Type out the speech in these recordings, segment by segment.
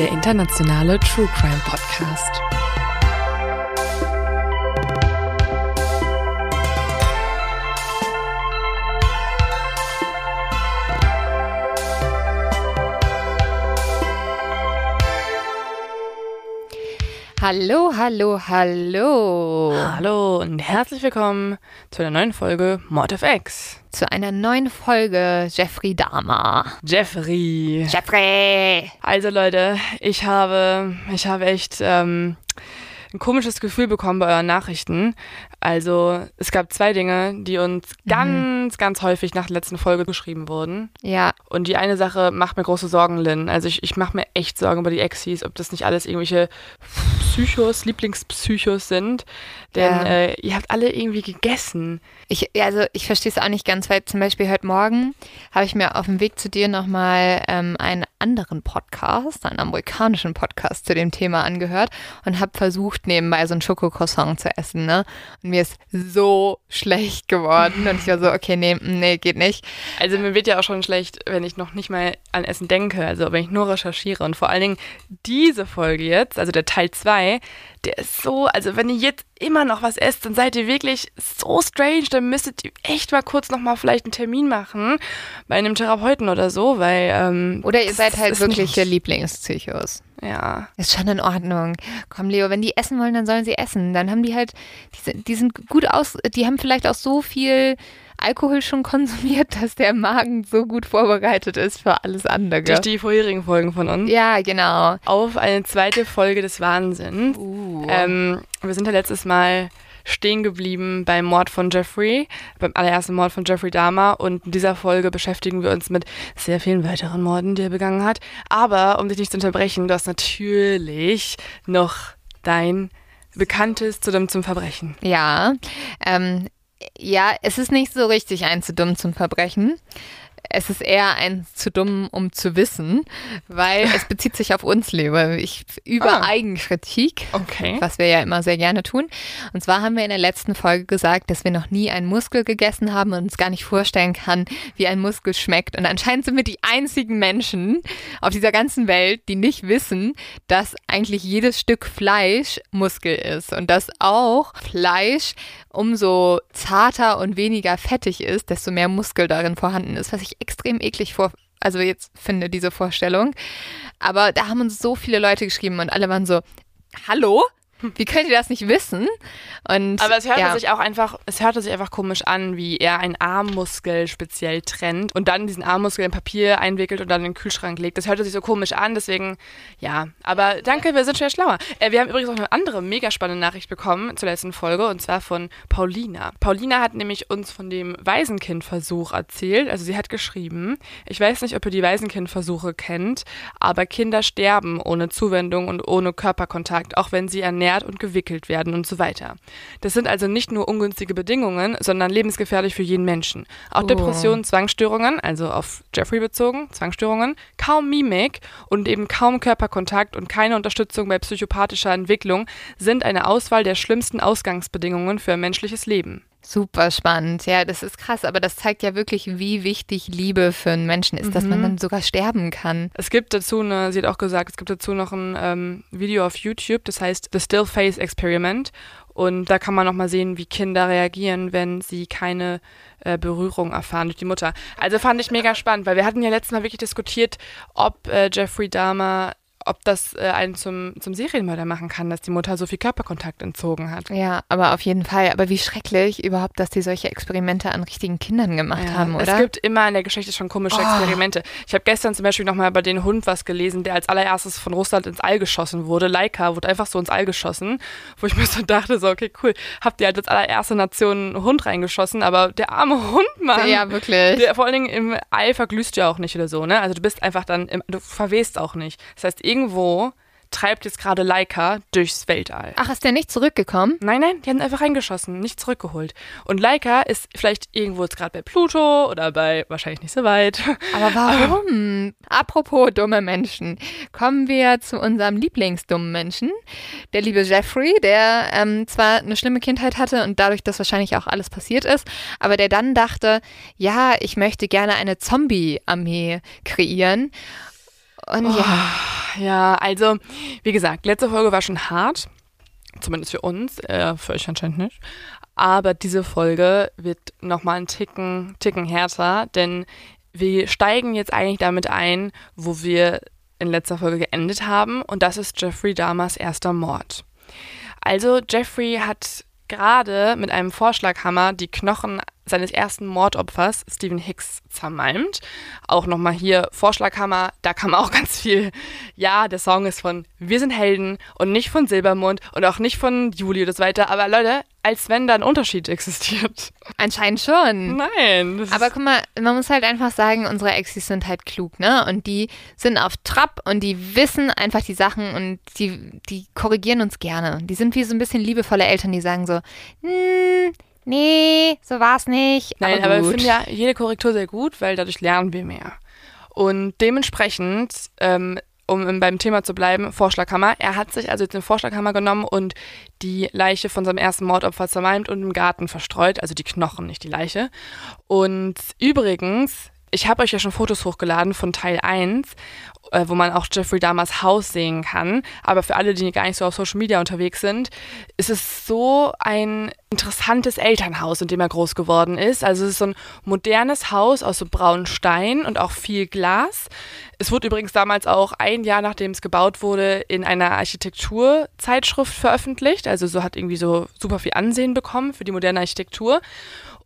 Der internationale True Crime Podcast. Hallo, hallo, hallo. Hallo und herzlich willkommen zu einer neuen Folge Mord of X. Zu einer neuen Folge Jeffrey Dahmer. Jeffrey. Jeffrey! Also Leute, ich habe, ich habe echt ähm, ein komisches Gefühl bekommen bei euren Nachrichten. Also es gab zwei Dinge, die uns ganz, ganz häufig nach der letzten Folge geschrieben wurden. Ja, Und die eine Sache macht mir große Sorgen, Lynn. Also ich, ich mache mir echt Sorgen über die Exis, ob das nicht alles irgendwelche Psychos, Lieblingspsychos sind. Denn Ja. äh, ihr habt alle irgendwie gegessen. ich, also ich verstehe es auch nicht ganz, weil zum Beispiel heute Morgen habe ich mir auf dem Weg zu dir nochmal ähm, einen anderen Podcast, einen amerikanischen Podcast zu dem Thema angehört und habe versucht, nebenbei so ein Schokocroissant zu essen, ne? Und mir ist so schlecht geworden und ich war so, okay, nee, nee, geht nicht. Also mir wird ja auch schon schlecht, wenn ich noch nicht mal an Essen denke, also wenn ich nur recherchiere. Und vor allen Dingen diese Folge jetzt, also der Teil 2, der ist so, also wenn ihr jetzt immer noch was esst, dann seid ihr wirklich so strange, dann müsstet ihr echt mal kurz nochmal vielleicht einen Termin machen bei einem Therapeuten oder so, weil... Ähm, Oder ihr seid halt wirkliche nicht- Lieblingspsychos. Ja, Ist schon in Ordnung. Komm, Leo, wenn die essen wollen, dann sollen sie essen. Dann haben die halt, die sind, die sind gut aus, die haben vielleicht auch so viel Alkohol schon konsumiert, dass der Magen so gut vorbereitet ist für alles andere. durch die vorherigen Folgen von uns. ja, genau. Auf eine zweite Folge des Wahnsinns. Uh. Ähm, wir sind ja letztes Mal stehen geblieben beim Mord von Jeffrey, beim allerersten Mord von Jeffrey Dahmer und in dieser Folge beschäftigen wir uns mit sehr vielen weiteren Morden, die er begangen hat. Aber um dich nicht zu unterbrechen, du hast natürlich noch dein Bekanntes zu dem zum Verbrechen. Ja, ähm, ja, es ist nicht so richtig ein zu dumm zum Verbrechen. Es ist eher ein zu dumm, um zu wissen, weil es bezieht sich auf uns, Leo. Ich über Ah. Eigenkritik, Okay. was wir ja immer sehr gerne tun. Und zwar haben wir in der letzten Folge gesagt, dass wir noch nie einen Muskel gegessen haben und uns gar nicht vorstellen kann, wie ein Muskel schmeckt. Und anscheinend sind wir die einzigen Menschen auf dieser ganzen Welt, die nicht wissen, dass eigentlich jedes Stück Fleisch Muskel ist und dass auch Fleisch umso zarter und weniger fettig ist, desto mehr Muskel darin vorhanden ist, was ich extrem eklig vor also jetzt finde diese Vorstellung. Aber da haben uns so viele Leute geschrieben und alle waren so, hallo? Wie könnt ihr das nicht wissen? Und Aber es hörte ja. sich auch einfach, es hörte sich einfach komisch an, wie er einen Armmuskel speziell trennt und dann diesen Armmuskel in Papier einwickelt und dann in den Kühlschrank legt. Das hörte sich so komisch an, deswegen, ja. Aber danke, wir sind schon schlauer. Äh, wir haben übrigens auch eine andere mega spannende Nachricht bekommen zur letzten Folge und zwar von Paulina. Paulina hat nämlich uns von dem Waisenkindversuch erzählt. Also sie hat geschrieben, ich weiß nicht, ob ihr die Waisenkindversuche kennt, aber Kinder sterben ohne Zuwendung und ohne Körperkontakt, auch wenn sie ernährt und gewickelt werden und so weiter. Das sind also nicht nur ungünstige Bedingungen, sondern lebensgefährlich für jeden Menschen. Auch Oh. Depressionen, Zwangsstörungen, also auf Jeffrey bezogen, Zwangsstörungen, kaum Mimik und eben kaum Körperkontakt und keine Unterstützung bei psychopathischer Entwicklung sind eine Auswahl der schlimmsten Ausgangsbedingungen für ein menschliches Leben. Super spannend. Ja, das ist krass, aber das zeigt ja wirklich, wie wichtig Liebe für einen Menschen ist, dass Mhm. man dann sogar sterben kann. Es gibt dazu eine, sie hat auch gesagt, es gibt dazu noch ein ähm, Video auf YouTube, das heißt The Still Face Experiment. Und da kann man nochmal sehen, wie Kinder reagieren, wenn sie keine äh, Berührung erfahren durch die Mutter. Also fand ich mega spannend, weil wir hatten ja letztes Mal wirklich diskutiert, ob äh, Jeffrey Dahmer ob das äh, einen zum, zum Serienmörder machen kann, dass die Mutter so viel Körperkontakt entzogen hat. Ja, aber auf jeden Fall. Aber wie schrecklich überhaupt, dass die solche Experimente an richtigen Kindern gemacht Ja, haben, oder? Es gibt immer in der Geschichte schon komische Oh. Experimente. Ich habe gestern zum Beispiel nochmal über den Hund was gelesen, der als allererstes von Russland ins All geschossen wurde. Laika wurde einfach so ins All geschossen, wo ich mir so dachte, so, okay, cool, habt ihr halt als allererste Nation einen Hund reingeschossen, aber der arme Hund, Mann. ja, wirklich. Der, vor allen Dingen im All verglühst du ja auch nicht oder so, ne? Also du bist einfach dann, im, du verwehst auch nicht. Das heißt, irgendwo treibt jetzt gerade Laika durchs Weltall. Ach, ist der nicht zurückgekommen? Nein, nein, die haben einfach reingeschossen, nicht zurückgeholt. Und Laika ist vielleicht irgendwo jetzt gerade bei Pluto oder bei, wahrscheinlich nicht so weit. Aber warum? Apropos dumme Menschen, kommen wir zu unserem Lieblingsdummen Menschen. Der liebe Jeffrey, der ähm, zwar eine schlimme Kindheit hatte und dadurch, dass wahrscheinlich auch alles passiert ist, aber der dann dachte, ja, ich möchte gerne eine Zombie-Armee kreieren. Und ja, Ja, also, wie gesagt, letzte Folge war schon hart. Zumindest für uns, äh, für euch anscheinend nicht. Aber diese Folge wird nochmal einen Ticken, Ticken härter, denn wir steigen jetzt eigentlich damit ein, wo wir in letzter Folge geendet haben. Und das ist Jeffrey Dahmers erster Mord. Also, Jeffrey hat gerade mit einem Vorschlaghammer die Knochen seines ersten Mordopfers, Stephen Hicks, zermalmt. Auch nochmal hier Vorschlaghammer, da kam auch ganz viel. Ja, der Song ist von Wir sind Helden und nicht von Silbermond und auch nicht von Juli oder so weiter. Aber Leute, als wenn da ein Unterschied existiert. anscheinend schon. Nein. Aber guck mal, man muss halt einfach sagen, unsere Exis sind halt klug, ne? Und die sind auf Trab und die wissen einfach die Sachen und die, die korrigieren uns gerne. Die sind wie so ein bisschen liebevolle Eltern, die sagen so, hm, nee, so war's nicht. Nein, aber, aber, ich gut. finde ja jede Korrektur sehr gut, weil dadurch lernen wir mehr. Und dementsprechend, ähm, um im- beim Thema zu bleiben, Vorschlaghammer. Er hat sich also jetzt den Vorschlaghammer genommen und die Leiche von seinem ersten Mordopfer zermalmt und im Garten verstreut. Also die Knochen, nicht die Leiche. Und übrigens, ich habe euch ja schon Fotos hochgeladen von Teil 1, äh, wo man auch Jeffrey Dahmers Haus sehen kann. Aber für alle, die gar nicht so auf Social Media unterwegs sind, ist es so ein interessantes Elternhaus, in dem er groß geworden ist. Also es ist so ein modernes Haus aus so braunen Stein und auch viel Glas. Es wurde übrigens damals auch ein Jahr nachdem es gebaut wurde in einer Architekturzeitschrift veröffentlicht. Also so hat irgendwie so super viel Ansehen bekommen für die moderne Architektur.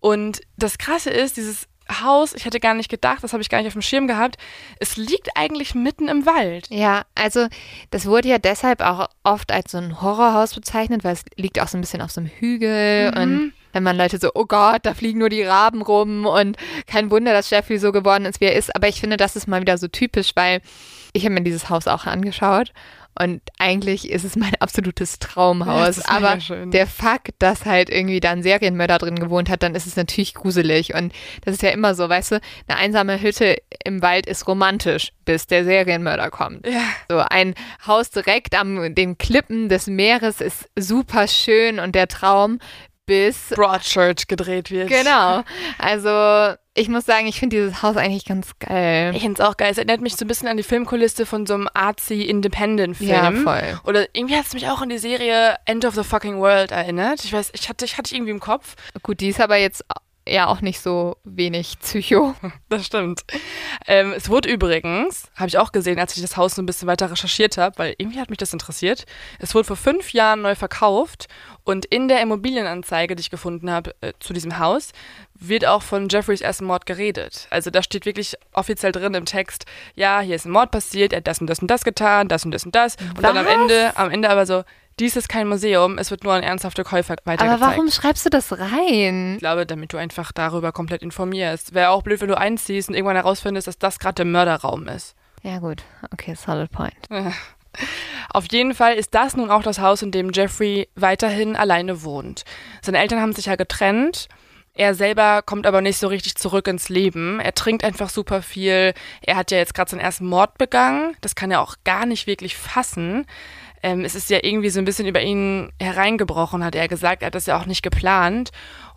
Und das Krasse ist, dieses Haus, ich hätte gar nicht gedacht, das habe ich gar nicht auf dem Schirm gehabt, es liegt eigentlich mitten im Wald. Ja, also das wurde ja deshalb auch oft als so ein Horrorhaus bezeichnet, weil es liegt auch so ein bisschen auf so einem Hügel Mhm. und wenn man Leute so, oh Gott, da fliegen nur die Raben rum und kein Wunder, dass Jeffrey so geworden ist, wie er ist. Aber ich finde, das ist mal wieder so typisch, weil ich habe mir dieses Haus auch angeschaut und eigentlich ist es mein absolutes Ja, Traumhaus. mega Aber der Fakt, dass halt irgendwie da ein Serienmörder drin gewohnt hat, dann ist es natürlich gruselig. Und das ist ja immer so, weißt du, eine einsame Hütte im Wald ist romantisch, bis der Serienmörder kommt. Ja. So ein Haus direkt am den Klippen des Meeres ist super schön und der Traum bis Broadchurch gedreht wird. genau. Also ich muss sagen, ich finde dieses Haus eigentlich ganz geil. Ich finde es auch geil. Es erinnert mich so ein bisschen an die Filmkulisse von so einem artsy Independent-Film. Ja, voll. Oder irgendwie hat es mich auch an die Serie End of the Fucking World erinnert. Ich weiß, ich hatte, ich hatte irgendwie im Kopf. Gut, die ist aber jetzt ja auch nicht so wenig Psycho. Das stimmt. Ähm, es wurde übrigens, habe ich auch gesehen, als ich das Haus so ein bisschen weiter recherchiert habe, weil irgendwie hat mich das interessiert. Es wurde vor fünf Jahren neu verkauft und in der Immobilienanzeige, die ich gefunden habe äh, zu diesem Haus, wird auch von Jeffreys ersten Mord geredet. Also da steht wirklich offiziell drin im Text, ja, hier ist ein Mord passiert, er hat das und das und das getan, das und das und das. Und dann am Was? Ende, am Ende aber so, dies ist kein Museum, es wird nur an ernsthafte Käufer weitergezeigt. Aber warum schreibst du das rein? Ich glaube, damit du einfach darüber komplett informierst. Wäre auch blöd, wenn du einziehst und irgendwann herausfindest, dass das gerade der Mörderraum ist. Ja gut, okay, solid point. Auf jeden Fall ist das nun auch das Haus, in dem Jeffrey weiterhin alleine wohnt. Seine Eltern haben sich ja getrennt. Er selber kommt aber nicht so richtig zurück ins Leben. Er trinkt einfach super viel. Er hat ja jetzt gerade seinen ersten Mord begangen. Das kann er auch gar nicht wirklich fassen. Ähm, es ist ja irgendwie so ein bisschen über ihn hereingebrochen, hat er gesagt. Er hat das ja auch nicht geplant.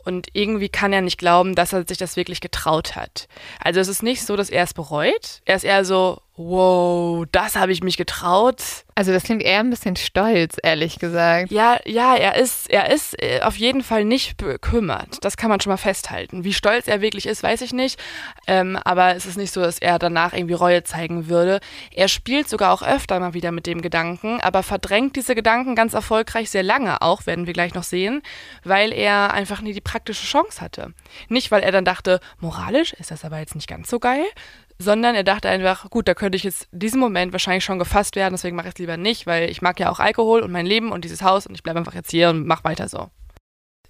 Und irgendwie kann er nicht glauben, dass er sich das wirklich getraut hat. Also es ist nicht so, dass er es bereut. Er ist eher so, wow, das habe ich mich getraut. Also das klingt eher ein bisschen stolz, ehrlich gesagt. Ja, ja, er ist, er ist äh, auf jeden Fall nicht bekümmert. Das kann man schon mal festhalten. Wie stolz er wirklich ist, weiß ich nicht. Ähm, aber es ist nicht so, dass er danach irgendwie Reue zeigen würde. Er spielt sogar auch öfter mal wieder mit dem Gedanken, aber verdrängt diese Gedanken ganz erfolgreich sehr lange auch, werden wir gleich noch sehen, weil er einfach nie die praktische Chance hatte. Nicht, weil er dann dachte, moralisch ist das aber jetzt nicht ganz so geil, sondern er dachte einfach, gut, da könnte ich jetzt diesen Moment wahrscheinlich schon gefasst werden, deswegen mache ich es lieber nicht, weil ich mag ja auch Alkohol und mein Leben und dieses Haus und ich bleibe einfach jetzt hier und mach weiter so.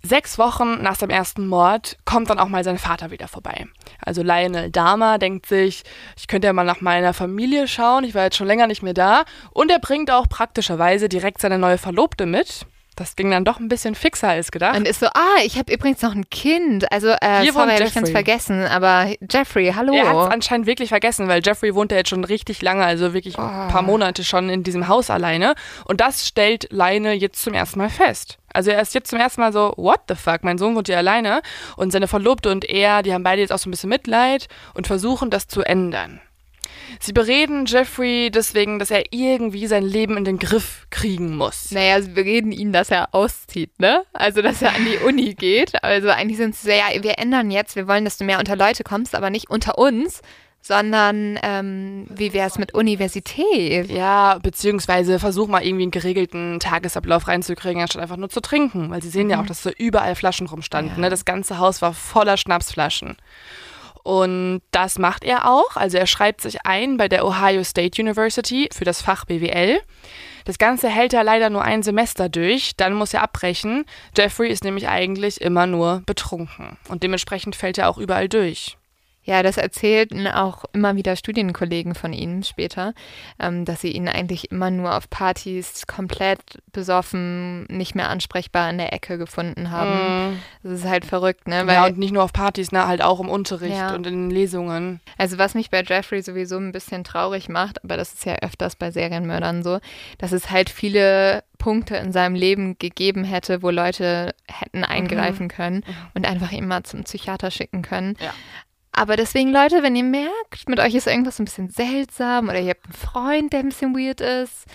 Sechs Wochen nach seinem ersten Mord kommt dann auch mal sein Vater wieder vorbei. Also Lionel Dahmer denkt sich, ich könnte ja mal nach meiner Familie schauen, ich war jetzt schon länger nicht mehr da. Und er bringt auch praktischerweise direkt seine neue Verlobte mit. Das ging dann doch ein bisschen fixer als gedacht. Und ist so, ah, ich habe übrigens noch ein Kind. Also, äh, Hier sorry, wohnt hab ich ganz vergessen. Aber Jeffrey, hallo. Er hat es anscheinend wirklich vergessen, weil Jeffrey wohnt ja jetzt schon richtig lange, also wirklich ein paar Monate schon in diesem Haus alleine. Und das stellt Leine jetzt zum ersten Mal fest. Also er ist jetzt zum ersten Mal so, what the fuck, mein Sohn wohnt hier alleine. Und seine Verlobte und er, die haben beide jetzt auch so ein bisschen Mitleid und versuchen das zu ändern. Sie bereden Jeffrey deswegen, dass er irgendwie sein Leben in den Griff kriegen muss. Naja, wir reden ihn, dass er auszieht, ne? Also, dass er an die Uni geht. Also, eigentlich sind sie so, ja, wir ändern jetzt, wir wollen, dass du mehr unter Leute kommst, aber nicht unter uns, sondern ähm, wie wäre es mit Universität? Ja, beziehungsweise versuch mal irgendwie einen geregelten Tagesablauf reinzukriegen, anstatt einfach nur zu trinken. Weil sie sehen ja auch, dass so überall Flaschen rumstanden. Ja. Ne? Das ganze Haus war voller Schnapsflaschen. Und das macht er auch. Also er schreibt sich ein bei der Ohio State University für das Fach BWL. Das Ganze hält er leider nur ein Semester durch, dann muss er abbrechen. Jeffrey ist nämlich eigentlich immer nur betrunken und dementsprechend fällt er auch überall durch. Ja, das erzählten auch immer wieder Studienkollegen von ihnen später, ähm, dass sie ihn eigentlich immer nur auf Partys komplett besoffen, nicht mehr ansprechbar in der Ecke gefunden haben. Das ist halt verrückt, ne? Weil, ja, und nicht nur auf Partys, ne, halt auch im Unterricht Ja. und in Lesungen. also was mich bei Jeffrey sowieso ein bisschen traurig macht, aber das ist ja öfters bei Serienmördern so, dass es halt viele Punkte in seinem Leben gegeben hätte, wo Leute hätten eingreifen können und einfach ihn mal zum Psychiater schicken können. Ja. Aber deswegen, Leute, wenn ihr merkt, mit euch ist irgendwas ein bisschen seltsam oder ihr habt einen Freund, der ein bisschen weird ist,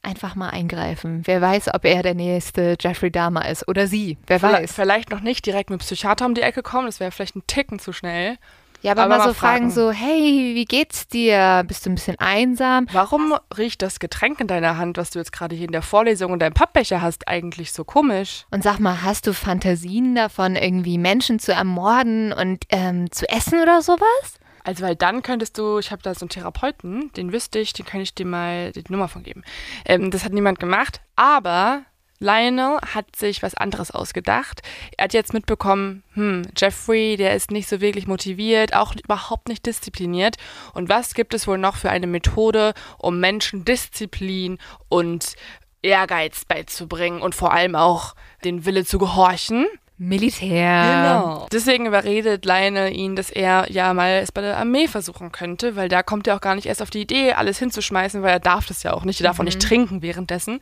einfach mal eingreifen. Wer weiß, ob er der nächste Jeffrey Dahmer ist oder sie. Wer weiß. vielleicht noch nicht direkt mit Psychiater um die Ecke kommen, das wäre vielleicht ein Ticken zu schnell. Ja, aber, aber mal so mal fragen, fragen. so, hey, wie geht's dir? Bist du ein bisschen einsam? Warum riecht das Getränk in deiner Hand, was du jetzt gerade hier in der Vorlesung in deinem Pappbecher hast, eigentlich so komisch? Und sag mal, hast du Fantasien davon, irgendwie Menschen zu ermorden und ähm, zu essen oder sowas? Also, weil dann könntest du, ich habe da so einen Therapeuten, den wüsste ich, den kann ich dir mal die Nummer von geben. Ähm, das hat niemand gemacht, aber Lionel hat sich was anderes ausgedacht. Er hat jetzt mitbekommen, hm, Jeffrey, der ist nicht so wirklich motiviert, auch überhaupt nicht diszipliniert. Und was gibt es wohl noch für eine Methode, um Menschen Disziplin und Ehrgeiz beizubringen und vor allem auch den Wille zu gehorchen? Militär. Deswegen überredet Lionel ihn, dass er ja mal es bei der Armee versuchen könnte, weil da kommt er auch gar nicht erst auf die Idee, alles hinzuschmeißen, weil er darf das ja auch nicht. Er darf auch nicht trinken währenddessen.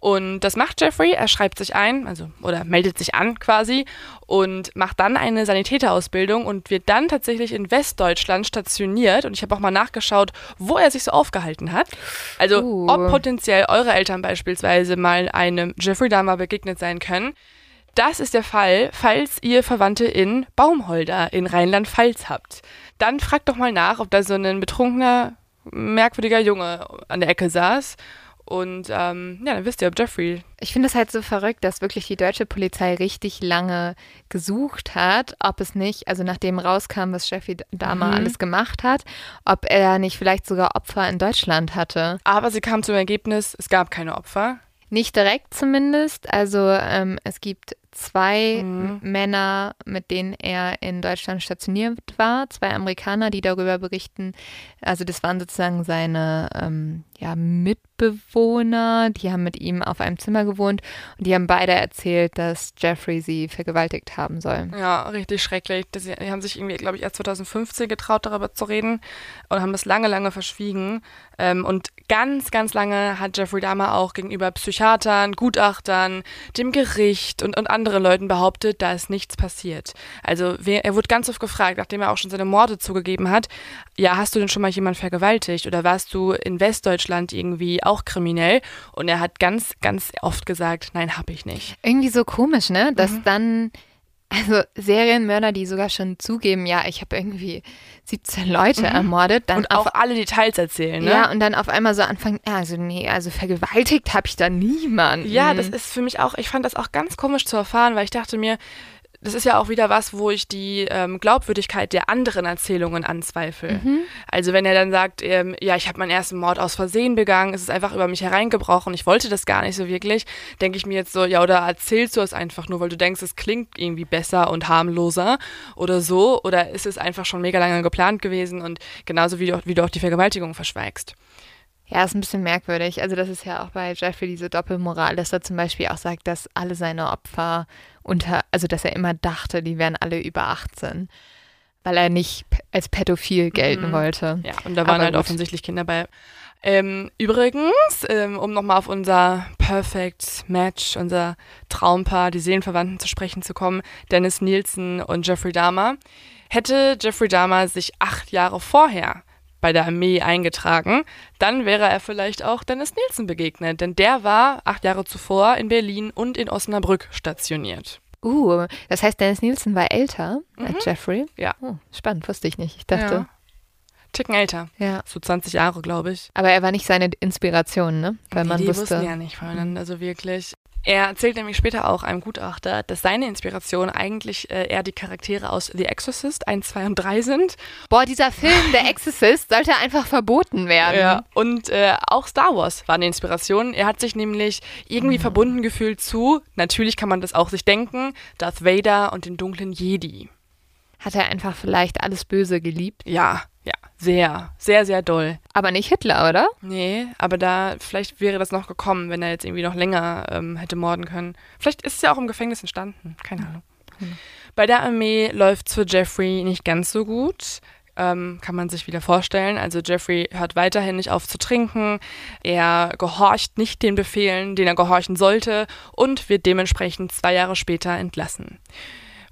Und das macht Jeffrey. Er schreibt sich ein, also oder meldet sich an quasi und macht dann eine Sanitäterausbildung und wird dann tatsächlich in Westdeutschland stationiert. Und ich habe auch mal nachgeschaut, wo er sich so aufgehalten hat. Also Uh. ob potenziell eure Eltern beispielsweise mal einem Jeffrey Dahmer begegnet sein können. Das ist der Fall, falls ihr Verwandte in Baumholder in Rheinland-Pfalz habt. Dann fragt doch mal nach, ob da so ein betrunkener, merkwürdiger Junge an der Ecke saß. Und ähm, ja, dann wisst ihr, ob Jeffrey. Ich finde es halt so verrückt, dass wirklich die deutsche Polizei richtig lange gesucht hat, ob es nicht, also nachdem rauskam, was Jeffrey Dahmer Mhm. alles gemacht hat, ob er nicht vielleicht sogar Opfer in Deutschland hatte. Aber sie kam zum Ergebnis, es gab keine Opfer. Nicht direkt zumindest. Also ähm, es gibt zwei Mhm. Männer, mit denen er in Deutschland stationiert war, zwei Amerikaner, die darüber berichten. Also das waren sozusagen seine ähm, ja, Mitbewohner, die haben mit ihm auf einem Zimmer gewohnt und die haben beide erzählt, dass Jeffrey sie vergewaltigt haben soll. Ja, richtig schrecklich. Die haben sich irgendwie, glaube ich, erst 2015 getraut, darüber zu reden und haben das lange, lange verschwiegen. Ähm, und Ganz, ganz lange hat Jeffrey Dahmer auch gegenüber Psychiatern, Gutachtern, dem Gericht und, und anderen Leuten behauptet, da ist nichts passiert. Also er wurde ganz oft gefragt, nachdem er auch schon seine Morde zugegeben hat, ja, hast du denn schon mal jemanden vergewaltigt oder warst du in Westdeutschland irgendwie auch kriminell? Und er hat ganz, ganz oft gesagt, nein, hab ich nicht. Irgendwie so komisch, ne? Dass mhm. dann also Serienmörder, die sogar schon zugeben, ja, ich habe irgendwie 17 Leute mhm. ermordet, dann und auch alle Details erzählen, ne? Ja, und dann auf einmal so anfangen, also nee, also vergewaltigt habe ich da niemanden. Ja, das ist für mich auch, ich fand das auch ganz komisch zu erfahren, weil ich dachte mir, das ist ja auch wieder was, wo ich die ähm, Glaubwürdigkeit der anderen Erzählungen anzweifle. Mhm. Also wenn er dann sagt, ähm, ja, ich habe meinen ersten Mord aus Versehen begangen, es ist einfach über mich hereingebrochen, ich wollte das gar nicht so wirklich, denke ich mir jetzt so, ja, oder erzählst du es einfach nur, weil du denkst, es klingt irgendwie besser und harmloser oder so, oder ist es einfach schon mega lange geplant gewesen und genauso wie du, wie du auch die Vergewaltigung verschweigst. Ja, ist ein bisschen merkwürdig. Also das ist ja auch bei Jeffrey diese Doppelmoral, dass er zum Beispiel auch sagt, dass alle seine Opfer unter, also dass er immer dachte, die wären alle über 18, weil er nicht als pädophil gelten mhm. wollte. Ja, und da waren Aber halt gut. offensichtlich Kinder bei. Ähm, übrigens, ähm, um nochmal auf unser Perfect Match, unser Traumpaar, die Seelenverwandten zu sprechen zu kommen, Dennis Nielsen und Jeffrey Dahmer, hätte Jeffrey Dahmer sich acht Jahre vorher bei der Armee eingetragen, dann wäre er vielleicht auch Dennis Nielsen begegnet, denn der war acht Jahre zuvor in Berlin und in Osnabrück stationiert. Uh, das heißt, Dennis Nielsen war älter mhm. als Jeffrey? Ja. Oh, spannend, wusste ich nicht. Ich dachte. Ja. Ticken älter. Ja. So 20 Jahre, glaube ich. Aber er war nicht seine Inspiration, ne? Weil nee, man die wusste. wussten ja nicht voneinander, so wirklich. Er erzählt nämlich später auch einem Gutachter, dass seine Inspiration eigentlich äh, eher die Charaktere aus The Exorcist 1, 2 und 3 sind. Boah, dieser Film The Exorcist sollte einfach verboten werden. Ja. Und äh, auch Star Wars war eine Inspiration. Er hat sich nämlich irgendwie mhm. verbunden gefühlt zu, natürlich kann man das auch sich denken, Darth Vader und den dunklen Jedi. Hat er einfach vielleicht alles Böse geliebt? Ja, ja, sehr, sehr, sehr doll. Aber nicht Hitler, oder? Nee, aber da, vielleicht wäre das noch gekommen, wenn er jetzt irgendwie noch länger ähm, hätte morden können. Vielleicht ist es ja auch im Gefängnis entstanden, keine Ahnung. Bei der Armee läuft es für Jeffrey nicht ganz so gut. Ähm, kann man sich wieder vorstellen. Also Jeffrey hört weiterhin nicht auf zu trinken, er gehorcht nicht den Befehlen, den er gehorchen sollte und wird dementsprechend zwei Jahre später entlassen.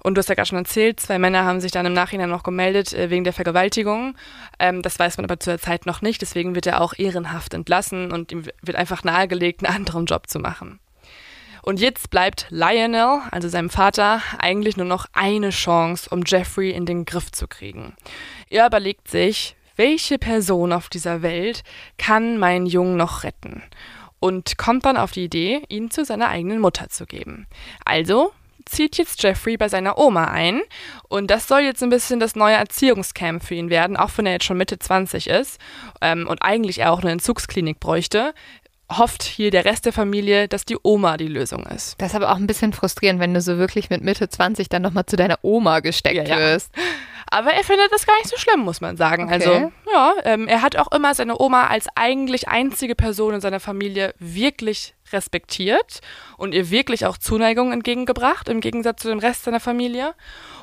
Und du hast ja gerade schon erzählt, zwei Männer haben sich dann im Nachhinein noch gemeldet äh, wegen der Vergewaltigung. Ähm, das weiß man aber zu der Zeit noch nicht, deswegen wird er auch ehrenhaft entlassen und ihm wird einfach nahegelegt, einen anderen Job zu machen. Und jetzt bleibt Lionel, also seinem Vater, eigentlich nur noch eine Chance, um Jeffrey in den Griff zu kriegen. Er überlegt sich, welche Person auf dieser Welt kann meinen Jungen noch retten? Und kommt dann auf die Idee, ihn zu seiner eigenen Mutter zu geben. Also zieht jetzt Jeffrey bei seiner Oma ein. Und das soll jetzt ein bisschen das neue Erziehungscamp für ihn werden, auch wenn er jetzt schon Mitte 20 ist ähm, und eigentlich er auch eine Entzugsklinik bräuchte hofft hier der Rest der Familie, dass die Oma die Lösung ist. Das ist aber auch ein bisschen frustrierend, wenn du so wirklich mit Mitte 20 dann nochmal zu deiner Oma gesteckt ja, ja. wirst. Aber er findet das gar nicht so schlimm, muss man sagen. Okay. Also, ja, ähm, er hat auch immer seine Oma als eigentlich einzige Person in seiner Familie wirklich respektiert und ihr wirklich auch Zuneigung entgegengebracht, im Gegensatz zu dem Rest seiner Familie.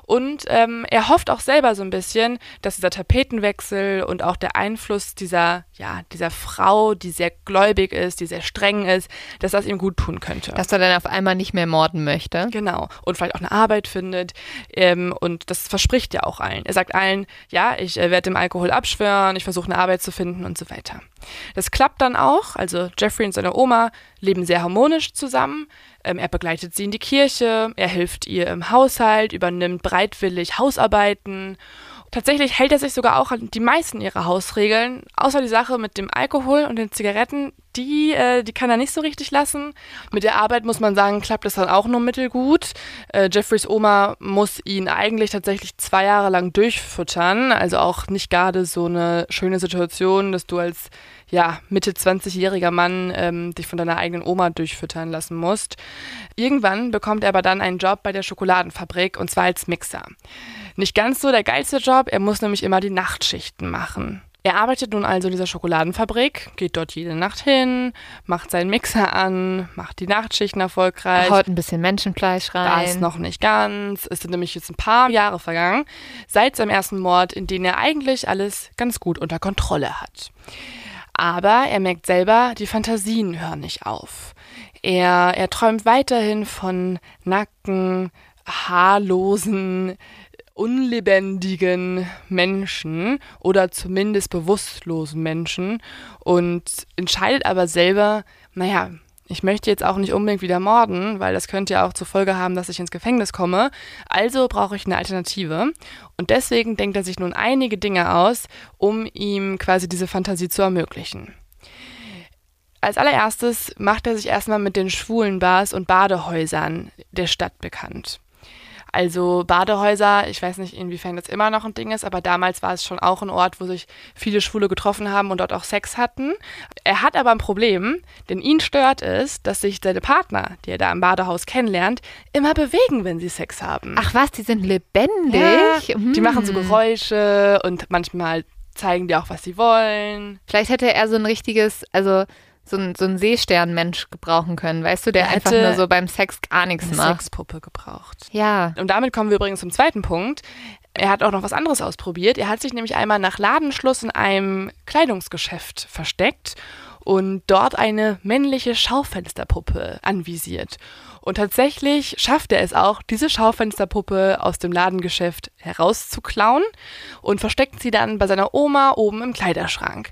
Und ähm, er hofft auch selber so ein bisschen, dass dieser Tapetenwechsel und auch der Einfluss dieser, ja, dieser Frau, die sehr gläubig ist, die sehr streng ist, dass das ihm gut tun könnte. Dass er dann auf einmal nicht mehr morden möchte. Genau. Und vielleicht auch eine Arbeit findet. Ähm, und das verspricht ja auch allen. Er sagt allen, ja, ich äh, werde dem Alkohol abschwören, ich versuche eine Arbeit zu finden und so weiter. Das klappt dann auch. Also Jeffrey und seine Oma leben sehr harmonisch zusammen. Ähm, er begleitet sie in die Kirche, er hilft ihr im Haushalt, übernimmt bereitwillig Hausarbeiten. Tatsächlich hält er sich sogar auch an die meisten ihrer Hausregeln, außer die Sache mit dem Alkohol und den Zigaretten, die, äh, die kann er nicht so richtig lassen. Mit der Arbeit muss man sagen, klappt es dann auch nur mittelgut. Äh, Jeffreys Oma muss ihn eigentlich tatsächlich zwei Jahre lang durchfüttern, also auch nicht gerade so eine schöne Situation, dass du als ja, Mitte 20-jähriger Mann ähm, dich von deiner eigenen Oma durchfüttern lassen musst. Irgendwann bekommt er aber dann einen Job bei der Schokoladenfabrik und zwar als Mixer. Nicht ganz so der geilste Job, er muss nämlich immer die Nachtschichten machen. Er arbeitet nun also in dieser Schokoladenfabrik, geht dort jede Nacht hin, macht seinen Mixer an, macht die Nachtschichten erfolgreich. Haut ein bisschen Menschenfleisch rein. Das noch nicht ganz. Es sind nämlich jetzt ein paar Jahre vergangen, seit seinem ersten Mord, in dem er eigentlich alles ganz gut unter Kontrolle hat. Aber er merkt selber, die Fantasien hören nicht auf. Er, er träumt weiterhin von nackten, haarlosen, unlebendigen Menschen oder zumindest bewusstlosen Menschen und entscheidet aber selber, naja, ich möchte jetzt auch nicht unbedingt wieder morden, weil das könnte ja auch zur Folge haben, dass ich ins Gefängnis komme. Also brauche ich eine Alternative. Und deswegen denkt er sich nun einige Dinge aus, um ihm quasi diese Fantasie zu ermöglichen. Als allererstes macht er sich erstmal mit den schwulen Bars und Badehäusern der Stadt bekannt. Also Badehäuser, ich weiß nicht, inwiefern das immer noch ein Ding ist, aber damals war es schon auch ein Ort, wo sich viele Schwule getroffen haben und dort auch Sex hatten. Er hat aber ein Problem, denn ihn stört es, dass sich seine Partner, die er da im Badehaus kennenlernt, immer bewegen, wenn sie Sex haben. Ach was, die sind lebendig? Ja, Die machen so Hm. Geräusche und manchmal zeigen die auch, was sie wollen. Vielleicht hätte er so ein richtiges, also so ein, so ein Seesternmensch gebrauchen können, weißt du, der Er einfach nur so beim Sex gar nichts Eine macht. Sexpuppe gebraucht. Ja. Und damit kommen wir übrigens zum zweiten Punkt. Er hat auch noch was anderes ausprobiert. Er hat sich nämlich einmal nach Ladenschluss in einem Kleidungsgeschäft versteckt und dort eine männliche Schaufensterpuppe anvisiert. Und tatsächlich schafft er es auch, diese Schaufensterpuppe aus dem Ladengeschäft herauszuklauen und versteckt sie dann bei seiner Oma oben im Kleiderschrank.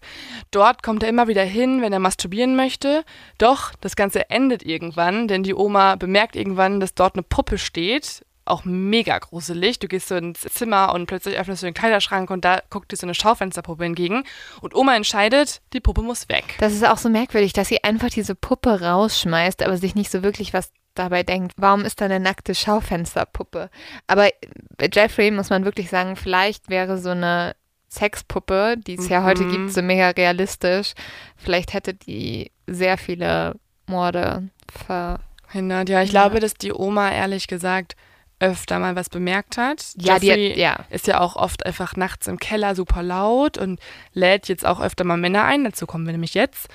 Dort kommt er immer wieder hin, wenn er masturbieren möchte. Doch das Ganze endet irgendwann, denn die Oma bemerkt irgendwann, dass dort eine Puppe steht. Auch mega gruselig. Du gehst so ins Zimmer und plötzlich öffnest du den Kleiderschrank und da guckt dir so eine Schaufensterpuppe entgegen. Und Oma entscheidet, die Puppe muss weg. Das ist auch so merkwürdig, dass sie einfach diese Puppe rausschmeißt, aber sich nicht so wirklich was dabei denkt. Warum ist da eine nackte Schaufensterpuppe? Aber bei Jeffrey muss man wirklich sagen, vielleicht wäre so eine Sexpuppe, die es ja heute Mhm. gibt, so mega realistisch. Vielleicht hätte die sehr viele Morde ver. Hindert. Ja, ich Ja. glaube, dass die Oma ehrlich gesagt öfter mal was bemerkt hat. Ja, die Jeffrey hat, ja. ist ja auch oft einfach nachts im Keller super laut und lädt jetzt auch öfter mal Männer ein. Dazu kommen wir nämlich jetzt.